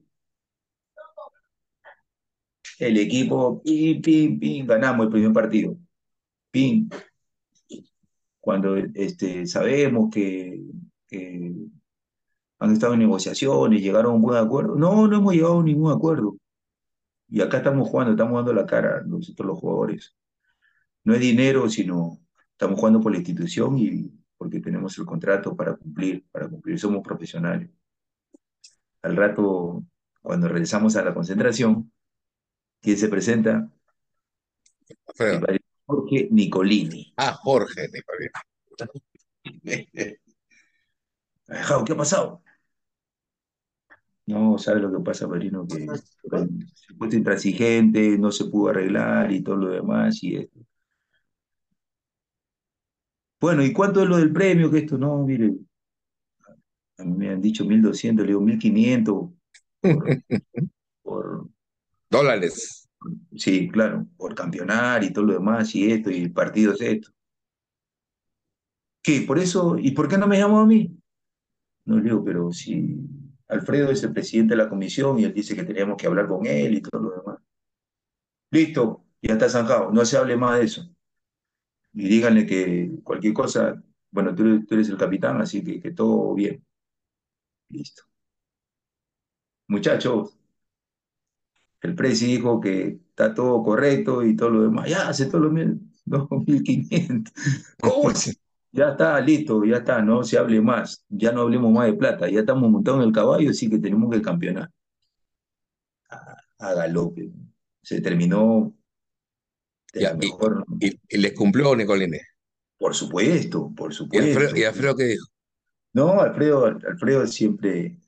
El equipo, pim, pim, pim, ganamos el primer partido. Pim. Cuando este, sabemos que, que han estado en negociaciones, llegaron a un buen acuerdo. No, no hemos llegado a ningún acuerdo. Y acá estamos jugando, estamos dando la cara nosotros los jugadores. No es dinero, sino estamos jugando por la institución y porque tenemos el contrato para cumplir, para cumplir, somos profesionales. Al rato, cuando regresamos a la concentración, ¿quién se presenta? El Alfredo. Jorge Nicolini. Ah, Jorge, Nicolás. Jau, ¿qué ha pasado? No, ¿sabe lo que pasa, Padrino? Que se puso intransigente, no se pudo arreglar y todo lo demás y esto. Bueno, ¿y cuánto es lo del premio? Que esto, no, mire, a mí me han dicho 1.200, le digo 1.500 por, por, Dólares. Sí, claro, por campeonar y todo lo demás, y esto, y partidos esto. ¿Qué? ¿Por eso? ¿Y por qué no me llamó a mí? No le digo, pero si Alfredo es el presidente de la comisión y él dice que teníamos que hablar con él y todo lo demás. Listo, ya está zanjado, no se hable más de eso. Y díganle que cualquier cosa, bueno, tú, tú eres el capitán, así que, que todo bien. Listo. Muchachos, el presi dijo que está todo correcto y todo lo demás. Ya, hace todo lo mismo. 2.500. ¿Cómo se- Ya está, listo, ya está, no se hable más. Ya no hablemos más de plata. Ya estamos montados en el caballo, así que tenemos que campeonar. A, a galope. Se terminó Ya, y, mejor. y, y les cumplió Nicolini. Por supuesto, por ¿Y Alfredo, supuesto. y Alfredo qué dijo? No, Alfredo, Alfredo siempre.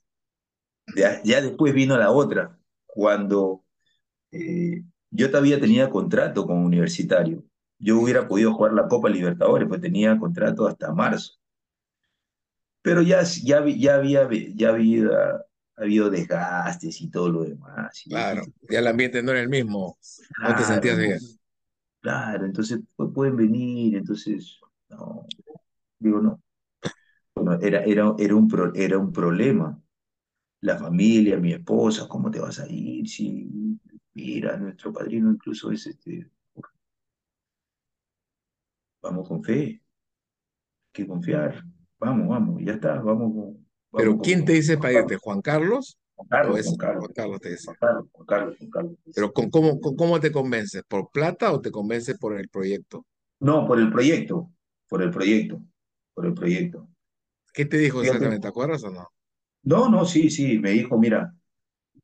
Ya, ya después vino la otra. Cuando eh, yo todavía tenía contrato con Universitario. Yo hubiera podido jugar la Copa Libertadores, pues tenía contrato hasta marzo. Pero ya, ya, ya había, ya había habido desgastes y todo lo demás. Claro, ya el ambiente no era el mismo, no te claro, sentías bien. claro, entonces pues, pueden venir, entonces, no, digo, no. Bueno, era, era, era un, pro- era un problema. La familia, mi esposa, ¿cómo te vas a ir? Si, mira, nuestro padrino incluso es este, vamos con fe, hay que confiar, vamos, vamos, ya está, vamos con, vamos Pero con, ¿quién te dice para irte? ¿Juan Carlos? Juan ¿O Carlos, Juan Carlos, Juan Carlos te dice? Juan Carlos, Juan Carlos, Juan Carlos. Pero ¿con, cómo, con- cómo te convences? ¿Por plata o te convences por el proyecto? No, por el proyecto, por el proyecto, por el proyecto. ¿Qué te dijo exactamente? ¿Te acuerdas o no? No, no, sí, sí, me dijo, mira,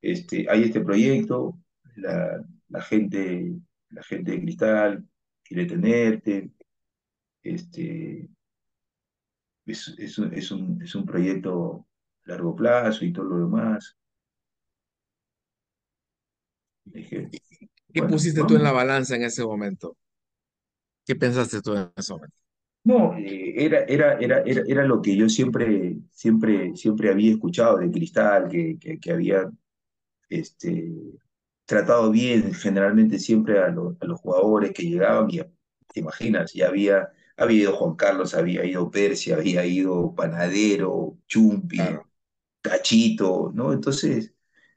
este, hay este proyecto, la, la gente, la gente de Cristal quiere tenerte, este, es, es, un, es un es un proyecto a largo plazo y todo lo demás. Dije, ¿Qué bueno, pusiste tú en la balanza en ese momento? ¿Qué pensaste tú en ese momento? No, eh, era, era, era, era, era lo que yo siempre, siempre, siempre había escuchado de Cristal, que, que, que había este, tratado bien generalmente siempre a, los a los jugadores que llegaban, y te imaginas, ya había, había ido Juan Carlos, había ido Persia, había ido Panadero, Chumpi, Claro, Cachito, ¿no? Entonces,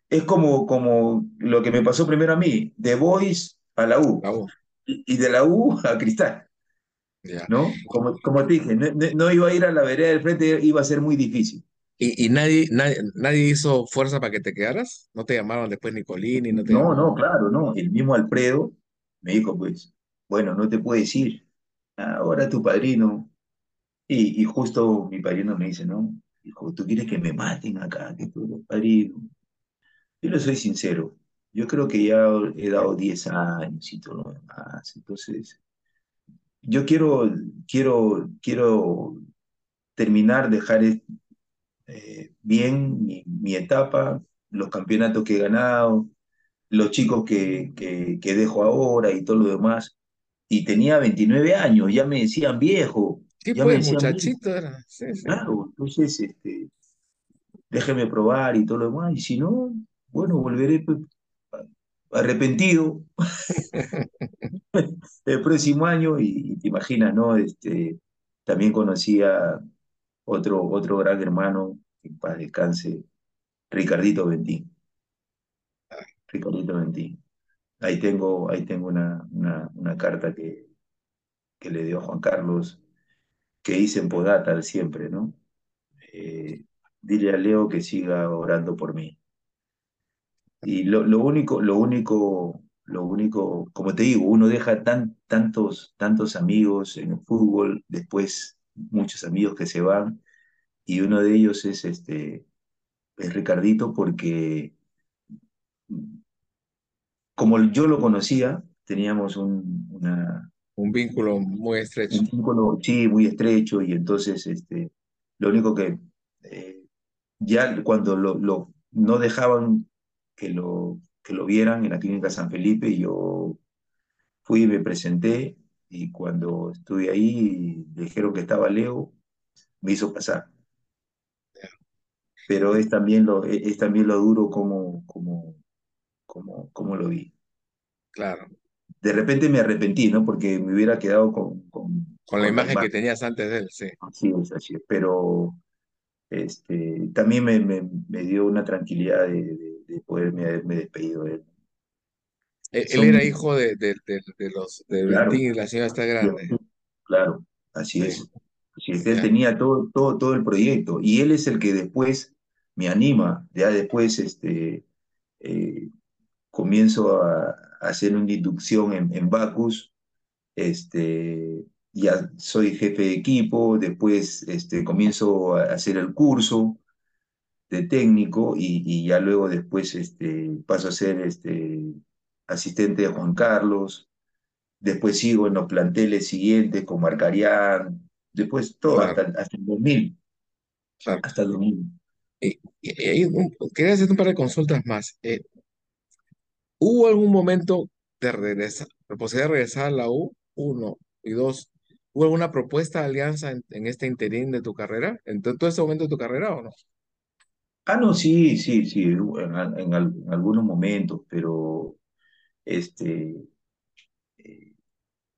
es como, como lo que me pasó primero a mí, de Boys a la U, la U, y y de la U a Cristal. Ya. ¿no? Como, como te dije, no, no- iba a ir a la vereda del frente, iba a ser muy difícil. ¿Y, y nadie, nadie, nadie hizo fuerza para que te quedaras? ¿No te llamaron después Nicolini? ¿No te No, no, claro, no. El mismo Alfredo me dijo, pues, bueno, no te puedes ir. Ahora tu padrino. Y, y justo mi padrino me dice, no, hijo, tú quieres que me maten acá, que tú eres padrino. Yo le soy sincero, yo creo que ya he dado 10 años y todo lo demás. Entonces, yo quiero, quiero, quiero terminar, dejar eh, bien mi, mi etapa, los campeonatos que he ganado, los chicos que, que, que dejo ahora y todo lo demás. Y tenía 29 años, ya me decían viejo, Sí, ya me pues, viejo. muchachito era. Sí, sí. Claro, entonces este, déjeme probar y todo lo demás. Y si no, bueno, volveré pues, arrepentido el próximo año. Y, y te imaginas, ¿no? Este, también conocí a otro, otro gran hermano, que en paz descanse, Ricardito Ventín. Ricardito Ventín. Ahí tengo, ahí tengo una, una, una carta que, que le dio Juan Carlos, que hice en Podata siempre, ¿no? Eh, dile a Leo que siga orando por mí. Y lo, lo único, lo único, lo único, como te digo, uno deja tan, tantos, tantos amigos en el fútbol, después muchos amigos que se van, y uno de ellos es este, es Ricardito, porque como yo lo conocía, teníamos un, una, Un vínculo muy estrecho. un vínculo, sí, muy estrecho, y entonces este, lo único que eh, ya cuando lo, lo- no dejaban que lo, que lo vieran en la clínica San Felipe, yo fui y me presenté, y cuando estuve ahí, dijeron que estaba Leo, me hizo pasar. Pero es también lo, es, es también lo duro como, como, como, como lo vi. claro. De repente me arrepentí, ¿no? Porque me hubiera quedado con, con, Con la con imagen que tenías antes de él, sí. Así es, así es. Pero este, también me, me, me dio una tranquilidad de, de, de poderme haberme despedido de él. Él, él era hijo de, de, de, de los de claro, Valentín y la señora está grande. claro, así Sí, es. Así es. Él tenía todo, todo, todo el proyecto y él es el que después me anima. Ya después este, eh, comienzo a, a hacer una inducción en, en Bacus. Este, ya soy jefe de equipo, después este, comienzo a hacer el curso de técnico y, y ya luego después este, paso a ser este, asistente de Juan Carlos, después sigo en los planteles siguientes con Marcarián, después todo hasta, claro, hasta el 2000, claro. hasta el 2000. Y, y- y un- quería hacer un par de consultas más. Eh, ¿hubo algún momento de regresar, la posibilidad de regresar a la U? Uno. Y dos, ¿hubo alguna propuesta de alianza en, en este interín de tu carrera? ¿En to- todo ese momento de tu carrera o no? Ah, no, sí, sí, sí, en, al- en al- en algunos momentos, pero este, eh,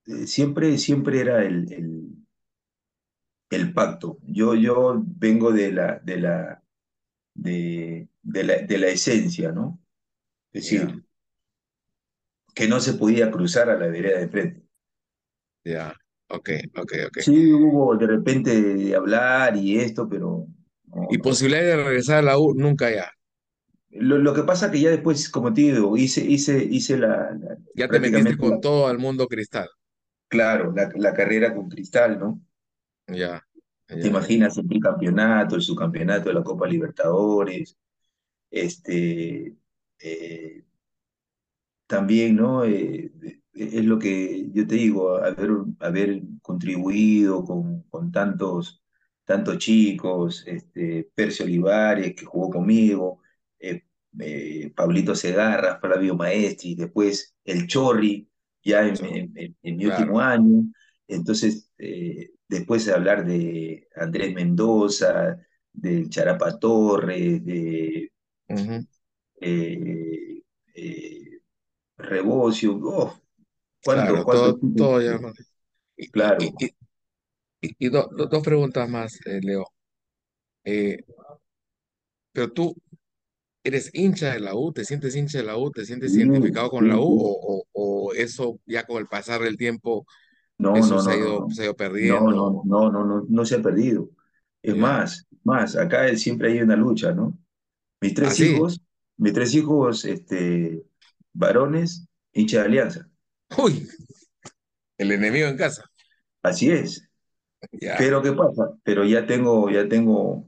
eh, siempre, siempre era el, el, el pacto. Yo, yo vengo de la, de la, de, de la, de la esencia, ¿no? Es Ya, decir, que no se podía cruzar a la vereda de frente. ya. Ok, ok, ok. Sí, hubo de repente de hablar y esto, pero Y posibilidad de regresar a la U, nunca ya. Lo, lo que pasa que ya después, como te digo, hice, hice, hice la, la- Ya te metiste con la- todo el mundo cristal. claro, la, la carrera con Cristal, ¿no? Ya, Te ya, imaginas el tricampeonato, el subcampeonato de la Copa Libertadores, este, eh, también, ¿no? Eh, eh, es lo que yo te digo, haber, haber contribuido con, con tantos, tantos chicos, este, Percio Olivares, que jugó conmigo, eh, eh, Pablito Segarra, Flavio Maestri, después el Chorri, ya en, So, en- en- en mi último claro. año. Entonces, eh, después de hablar de Andrés Mendoza, del Charapa Torres, de eh, eh, Rebocio, uf, ¿cuántos, Claro, todo, todo ya. y, y, do- do- dos preguntas más, eh, Leo. Eh, pero tú eres hincha de la U, ¿te sientes hincha de la U? ¿Te sientes identificado con la U? ¿O, o, o eso ya con el pasar del tiempo, No, eso no, se ha ido, no. se ha ido No, no, perdiendo? no, no, no, no se ha perdido. Es más, más, acá siempre hay una lucha, ¿no? Mis ¿Ah, tres sí? hijos, mis tres hijos, este, varones, hincha de Alianza. Uy, el enemigo en casa. Así es. Ya. Pero ¿qué pasa? Pero ya tengo, ya tengo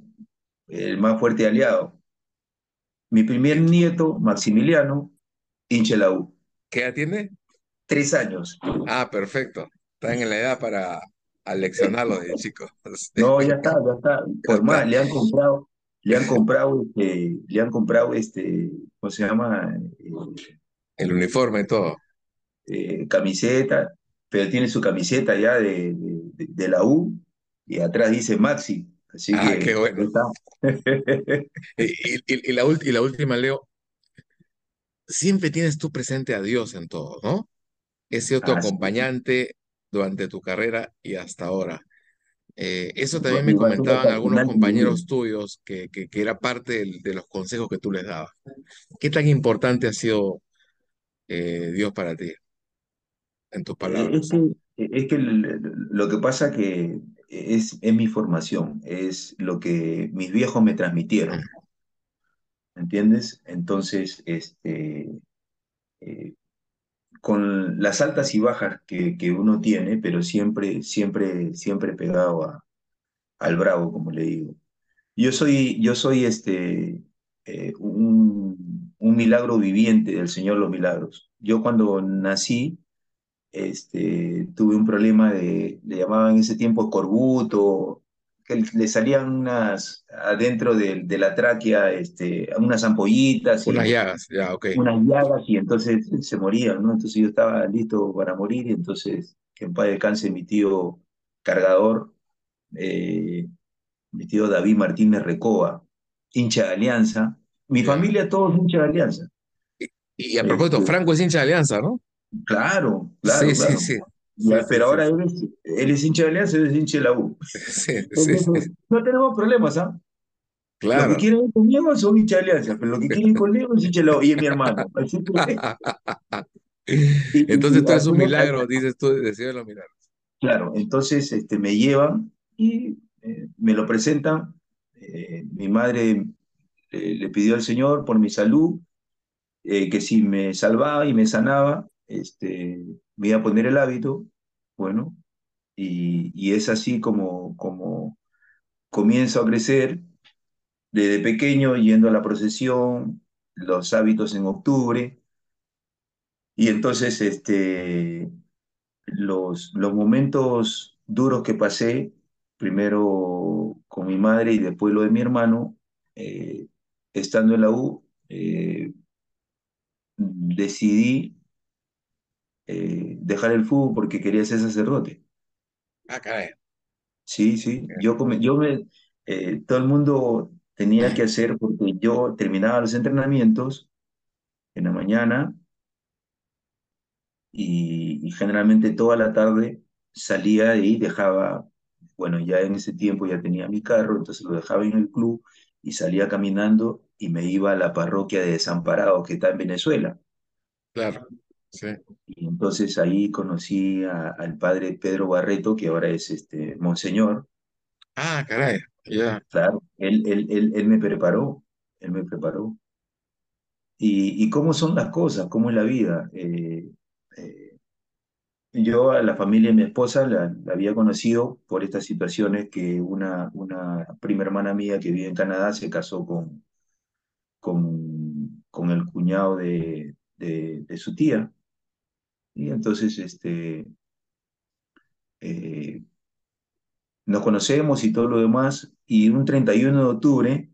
el más fuerte aliado. Mi primer ¿Qué, nieto, Maximiliano, hincha de la U. qué edad tiene? Tres años. Ah, perfecto. Están en la edad para aleccionarlo de chico. No, ya está, ya está. Por más, le han comprado, le han comprado, este, le han comprado, este, ¿cómo se llama? El uniforme y todo. eh, camiseta, pero tiene su camiseta ya de, de, de la U y atrás dice Maxi. Así Ah, qué que bueno. está. Y, y- y la, ult- y la última, Leo, siempre tienes tú presente a Dios en todo, ¿no? He sido tu Así es. acompañante durante tu carrera y hasta ahora. Eh, eso también me comentaban al algunos compañeros tuyos que, que, que era parte de los consejos que tú les dabas. ¿Qué tan importante ha sido eh, Dios para ti, en tus Eh, Es palabras? que, es que l- lo que pasa que es, es mi formación, es lo que mis viejos me transmitieron, ¿entiendes? Entonces, este, eh, con las altas y bajas que, que uno tiene, pero siempre, siempre, siempre pegado a- al bravo, como le digo. Yo soy, yo soy este, eh, un, un milagro viviente del Señor los Milagros. Yo cuando nací, este, tuve un problema de, le llamaban en ese tiempo escorbuto, que le salían unas adentro de, de la tráquea, este, unas ampollitas Unas y llagas, ya, ok. unas llagas y entonces se morían, ¿no? Entonces yo estaba listo para morir y entonces, que en paz descanse mi tío cargador, eh, mi tío David Martínez Recoba, hincha de Alianza. Mi familia todos hincha de Alianza. Y, y a propósito, Este, Franco es hincha de Alianza, ¿no? Claro, claro, sí, claro. sí. Sí, Ya, pero ahora él es, él es hincha de Alianza, él es hincha de la U. Sí, sí, sí. Entonces, no tenemos problemas, ¿ah? Los que Claro. quieren ir conmigo son hincha de Alianza, pero los que quieren ir conmigo es hincha de la U, y es mi hermano. Así que, y, Entonces tú eres un milagro, dices tú, decides los milagros. claro, entonces este, me llevan y eh, me lo presentan. Eh, mi madre eh, le pidió al Señor por mi salud, que si me salvaba y me sanaba, este, me a poner el hábito. Bueno, y, es así como, comienzo a crecer desde pequeño yendo a la procesión, los hábitos en octubre, y entonces este, los, los momentos duros que pasé, primero con mi madre y después lo de mi hermano, eh, estando en la U, eh, decidí eh, dejar el fútbol porque quería ser sacerdote. Ah, caray. Sí, sí, yo, come- yo me, eh, todo el mundo tenía que hacer porque yo terminaba los entrenamientos en la mañana y, y generalmente toda la tarde salía y dejaba, bueno, ya en ese tiempo ya tenía mi carro, entonces lo dejaba en el club y salía caminando y me iba a la parroquia de Desamparados que está en Venezuela. Claro. Sí. Y entonces ahí conocí a- al padre Pedro Barreto, que ahora es este, monseñor. Ah, caray. Ya. Claro, él, él, él, él me preparó, él me preparó. Y, y cómo son las cosas, cómo es la vida. Eh, eh, yo a la familia de mi esposa la, la había conocido por estas situaciones que una, una prima hermana mía que vive en Canadá se casó con, con, con el cuñado de, de, de su tía. Y entonces este, eh, nos conocemos y todo lo demás. Y un 31 de octubre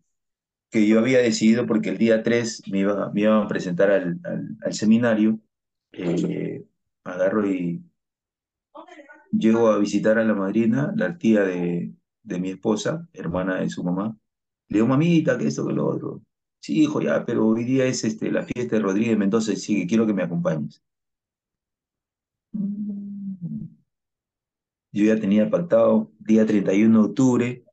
que yo había decidido porque el día 3 me iba, me a presentar al, al, seminario, eh, agarro y llego a visitar a la madrina, la tía de, de mi esposa, hermana de su mamá. Le digo, mamita, que esto, que lo otro. Sí, hijo, ya, pero hoy día es este, la fiesta de Rodríguez Mendoza sí, quiero que me acompañes. Yo ya tenía pactado día 31 de octubre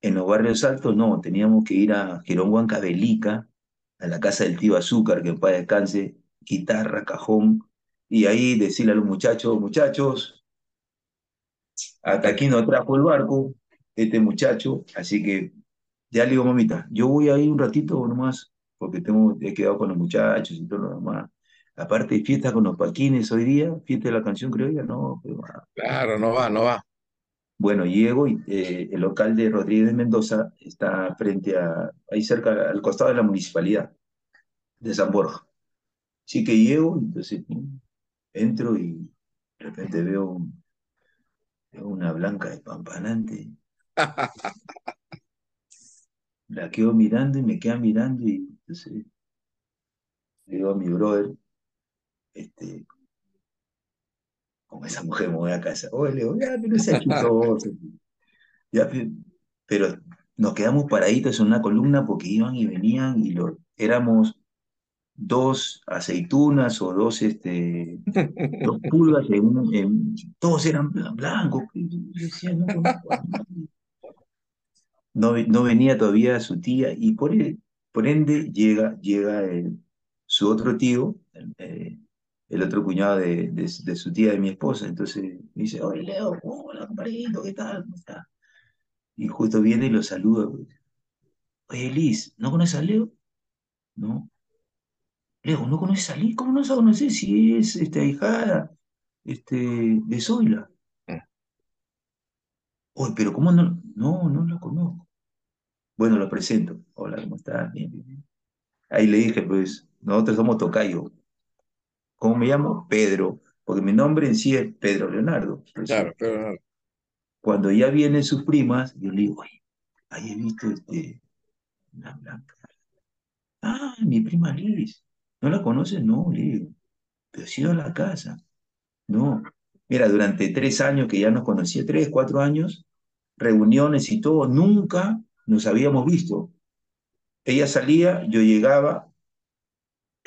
en los barrios altos, no, teníamos que ir a Girón Huancavelica, a la casa del tío Azúcar, que en paz descanse, guitarra, cajón, y ahí decirle a los muchachos, muchachos, hasta aquí no trajo el barco, este muchacho, así que ya le digo, mamita, yo voy ahí un ratito nomás, porque tengo, he quedado con los muchachos y todo lo demás. Aparte de fiesta con los paquines hoy día, fiesta de la canción criolla, no, pero, ah, Claro, no va, no va. Bueno, llego y eh, el local de Rodríguez Mendoza está frente a, ahí cerca, al costado de la municipalidad de San Borja. Así que llego, entonces entro y de repente veo, un- veo una blanca despampanante. La quedo mirando y me queda mirando y entonces le digo a mi brother, este, con esa mujer me voy a casa. Oye, le digo, ya, pero chistoso. Ya, pe- pero nos quedamos paraditos en una columna porque iban y venían y lo, éramos dos aceitunas o dos, este, dos pulgas, en, un- en- todos eran blan- blancos. Decía, no. No, no venía todavía su tía y por, e- por ende llega, llega el- su otro tío, el, eh, el otro cuñado de, de, de su tía, de mi esposa. Entonces me dice, oye Leo, hola compadrito, ¿qué tal? ¿Cómo está? Y justo viene y lo saluda. Oye Liz, ¿no conoces a Leo? No. Leo, ¿no conoces a Liz? ¿Cómo no vas a conocer si es este, ahijada este, de Zoila? Oye, pero ¿cómo no? No, no la conozco. Bueno, lo presento. Hola, ¿cómo estás? Bien, bien, bien. Ahí le dije, pues, nosotros somos tocayo. ¿Cómo me llamo? Pedro, porque mi nombre en sí es Pedro Leonardo. Claro, pero cuando ya vienen sus primas, yo le digo, oye, ahí he visto este, una blanca. Ah, mi prima Liz. ¿No la conoces? No, le digo. Pero he ido a la casa. No. Mira, durante tres años que ya nos conocía, tres, cuatro años, reuniones y todo, nunca nos habíamos visto. Ella salía, yo llegaba,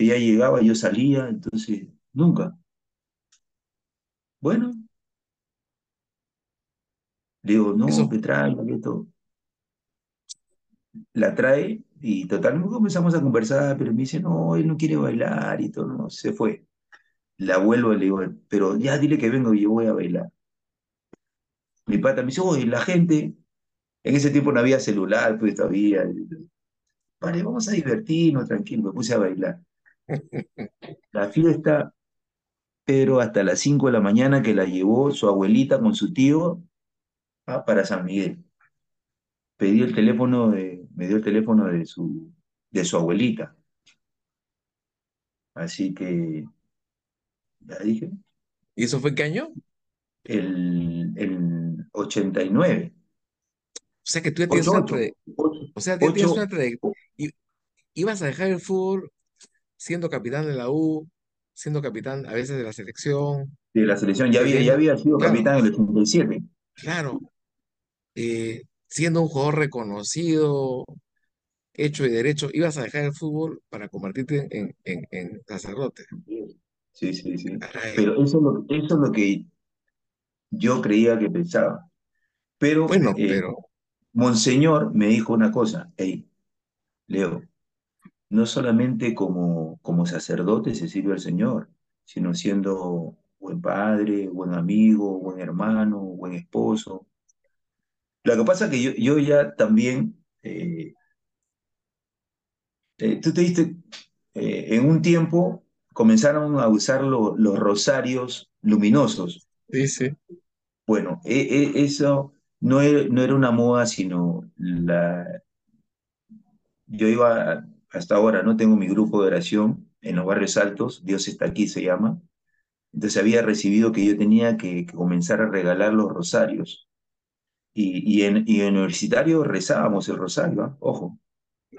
ella llegaba, yo salía, entonces, nunca. Bueno, le digo, no, Eso, que que esto. La trae y total, comenzamos a conversar, pero me dice, no, él no quiere bailar y todo, no, se fue. La vuelvo y le digo, pero ya dile que vengo y yo voy a bailar. Mi pata me dice, oye, la gente, en ese tiempo no había celular, pues todavía. Vale, vamos a divertirnos, tranquilo, me puse a bailar. La fiesta, pero hasta las 5 de la mañana que la llevó su abuelita con su tío ah, para San Miguel. Pedí el teléfono de, me dio el teléfono de su, de su abuelita. Así que, ya dije, ¿y eso fue qué año? O el, el 89. sea que tú ya tienes ocho una ocho trayectoria, o sea, ya tienes ocho una trayectoria. Ibas a dejar el fútbol siendo capitán de la U, siendo capitán a veces de la selección, de la selección. Ya había, ya había sido claro, capitán en el 87. claro, eh, siendo un jugador reconocido, hecho y derecho, ibas a dejar el fútbol para convertirte en, en, en sacerdote. Sí, sí, sí. Caray. Pero eso es lo, eso es lo que yo creía que pensaba. Pero Bueno, eh, pero Monseñor me dijo una cosa, hey, Leo, no solamente como, como sacerdote se sirve al Señor, sino siendo buen padre, buen amigo, buen hermano, buen esposo. Lo que pasa es que yo, yo ya también, eh, eh, tú te diste, eh, en un tiempo comenzaron a usar lo- los rosarios luminosos. sí, sí. Bueno, e- e- eso no era, no era una moda, sino la, yo iba hasta ahora, no tengo mi grupo de oración en los barrios altos, Dios está aquí se llama. Entonces había recibido que yo tenía que, que comenzar a regalar los rosarios. Y, y, en, y en universitario rezábamos el rosario, ¿ah? Ojo,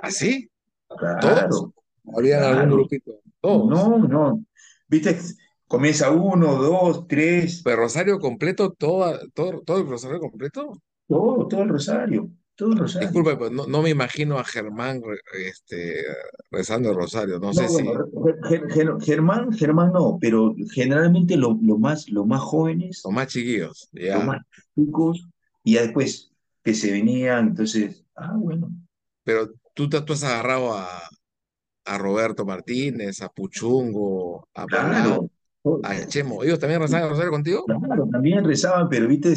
¿Así? ¿Todos? claro, ¿Había algún grupito? Todos. No, no. ¿Viste? Comienza uno, dos, tres, ¿Pero Rosario completo? ¿Todo, todo, todo el Rosario completo? todo, todo el rosario, Disculpe, pues no, no me imagino a Germán este, rezando el Rosario. No sé bueno, si Ger- Ger- Germán, Germán no, pero generalmente lo, lo más, los más jóvenes, los más chiquillos. los Ya. más chicos, y ya después que se venían, entonces, ah, bueno, Pero tú, tú has agarrado a, a Roberto Martínez, a Puchungo, a claro, todo, a Chemo. ¿Ellos también rezaban el Rosario contigo? claro, también rezaban, pero viste,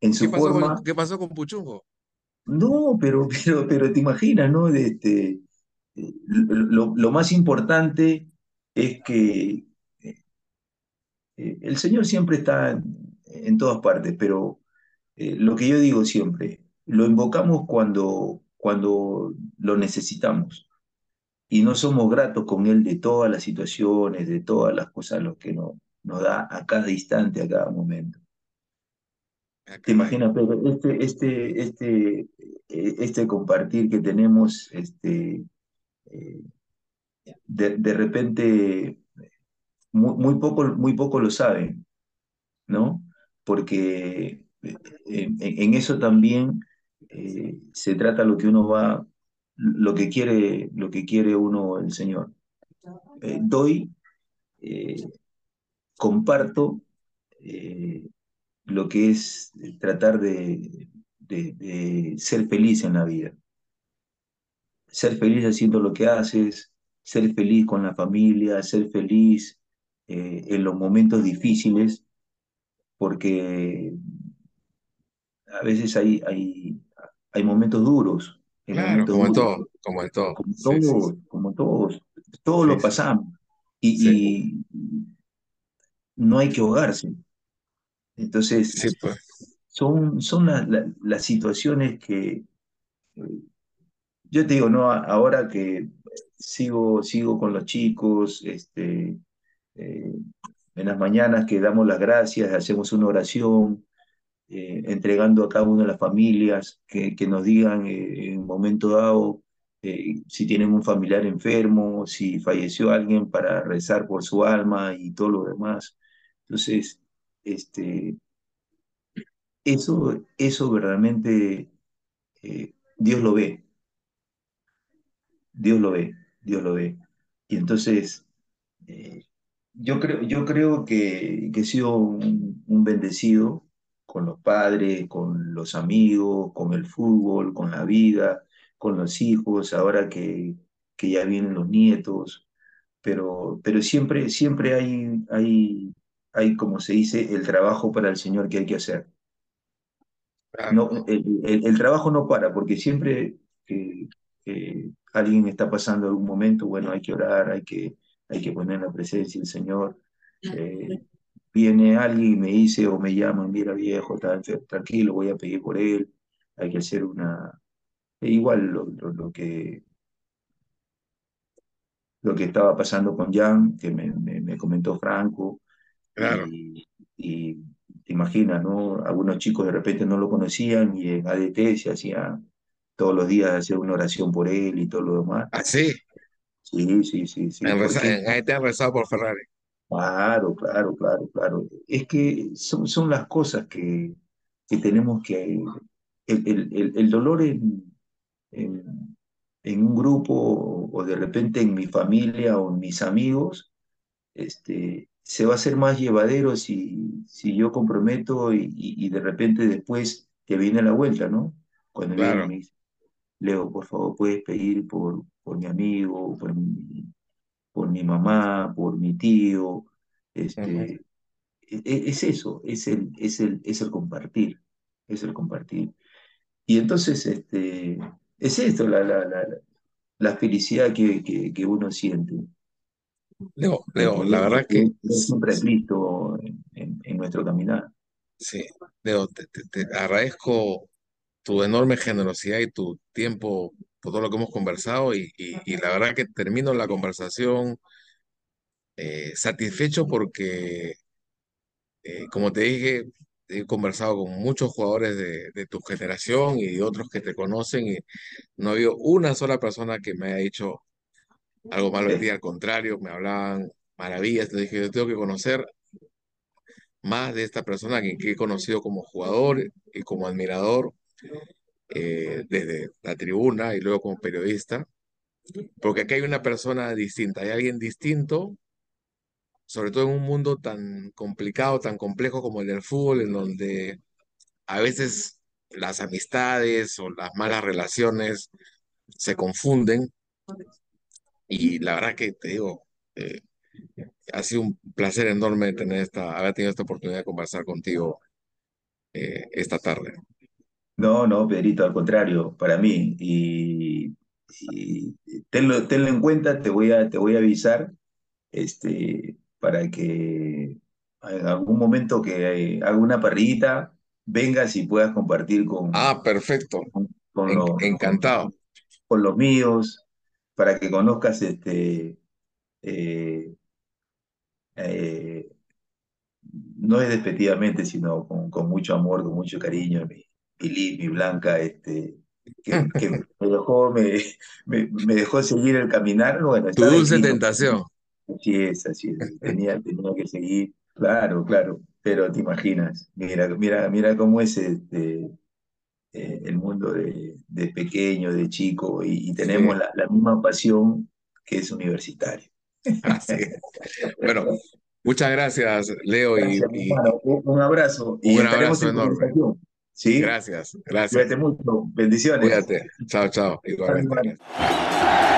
en ¿Qué su pasó forma, con, qué pasó con Puchungo? No, pero, pero, pero te imaginas, ¿no? Este, eh, lo, más importante es que eh, eh, el Señor siempre está en, todas partes, pero lo que yo digo siempre, lo invocamos cuando, cuando lo necesitamos y no somos gratos con Él de todas las situaciones, de todas las cosas lo que no, nos da a cada instante, a cada momento. Ah, ¿Te caray. imaginas, Pedro? Este, este, este, eh, este compartir que tenemos, este, eh, de, de repente, muy, muy poco, muy poco lo saben, ¿no? Porque eh, en, en eso también eh, se trata lo que uno va, lo que quiere, lo que quiere uno el Señor. Eh, doy, comparto lo que es tratar de, de, de ser feliz en la vida. Ser feliz haciendo lo que haces, ser feliz con la familia, ser feliz eh, en los momentos difíciles, porque a veces hay, hay, hay momentos duros, hay Claro, momentos como duros, todo, como en todo. como Sí, sí, sí. todos, como todos, todos Sí, lo pasamos y no hay que ahogarse. Entonces, sí, pues. son, son la- la- las situaciones que, yo te digo, ¿no? Ahora que sigo, sigo con los chicos, este, eh, en las mañanas que damos las gracias, hacemos una oración, eh, entregando a cada una de las familias que, que nos digan eh, en un momento dado eh, si tienen un familiar enfermo, si falleció alguien para rezar por su alma y todo lo demás. Entonces, este, eso, eso verdaderamente eh, Dios lo ve, Dios lo ve, Dios lo ve. Y entonces, eh, yo creo, yo creo que, que he sido un, un bendecido con los padres, con los amigos, con el fútbol, con la vida, con los hijos, ahora que, que ya vienen los nietos, pero, pero siempre, siempre hay, hay, hay, como se dice, el trabajo para el Señor que hay que hacer. No, el, el- el trabajo no para, porque siempre que, que alguien está pasando algún momento, bueno, hay que orar, hay que, hay que poner la presencia del Señor. Eh, viene alguien y me dice o me llama, mira viejo, está tranquilo, voy a pedir por él, hay que hacer una... e igual lo, lo- lo que, lo que estaba pasando con Jan, que me, me- me comentó Franco, claro. y, y te imaginas, ¿no? Algunos chicos de repente no lo conocían y en ADT se hacía todos los días hacer una oración por él y todo lo demás. Así, Sí, sí, sí, sí, en, porque ahí te han rezado por Ferrari. claro, claro, claro, claro. Es que son, son las cosas que, que tenemos que... El, el, el, el dolor en, en, en un grupo o de repente en mi familia o en mis amigos, este, se va a hacer más llevadero si, si yo comprometo y, y- y de repente después te viene la vuelta, ¿no? Cuando Claro. me dice, Leo, por favor, puedes pedir por, por mi amigo, por mi, por mi mamá, por mi tío, este, e- e- es eso, es el, es el, es el compartir, es el compartir. Y entonces, este, es esto, la, la, la, la felicidad que, que, que uno siente, Leo, Leo, la verdad que siempre a Cristo en, en- nuestro caminar. sí, Leo, te, te- te agradezco tu enorme generosidad y tu tiempo por todo lo que hemos conversado y, y- y la verdad que termino la conversación eh, satisfecho porque, eh, como te dije, he conversado con muchos jugadores de, de tu generación y de otros que te conocen y no ha habido una sola persona que me haya dicho algo malo de ti, al contrario, me hablaban maravillas, te dije, yo tengo que conocer más de esta persona que, que he conocido como jugador y como admirador eh, desde la tribuna y luego como periodista, porque aquí hay una persona distinta, hay alguien distinto, sobre todo en un mundo tan complicado, tan complejo como el del fútbol, en donde a veces las amistades o las malas relaciones se confunden y la verdad que te digo, eh, ha sido un placer enorme tener esta, haber tenido esta oportunidad de conversar contigo eh, esta tarde. No, no, Pedrito, al contrario, para mí. Y, y tenlo, tenlo en cuenta, te voy a, te voy a avisar este, para que en algún momento que haga una parrillita, vengas y puedas compartir con, Ah, perfecto, con, con En- los, con, encantado. con los míos, para que conozcas este, eh, eh, no es despectivamente, sino con, con mucho amor, con mucho cariño, mi, mi Liz, mi Blanca, este, que, que me dejó, me, me, me dejó seguir el caminar, bueno, Tu dulce tentación. así es, así es, tenía, tenía que seguir, claro, claro, pero te imaginas, mira, mira, mira cómo es este, eh, el mundo de, de pequeño, de chico, y, y Sí, tenemos la, la misma pasión que es universitario. así es. Bueno, muchas gracias, Leo, y, Gracias, y hermano. Un, abrazo y un abrazo en enorme. ¿Sí? Gracias, gracias. Cuídate mucho. Bendiciones. Cuídate. Chao, chao. Igualmente. Gracias.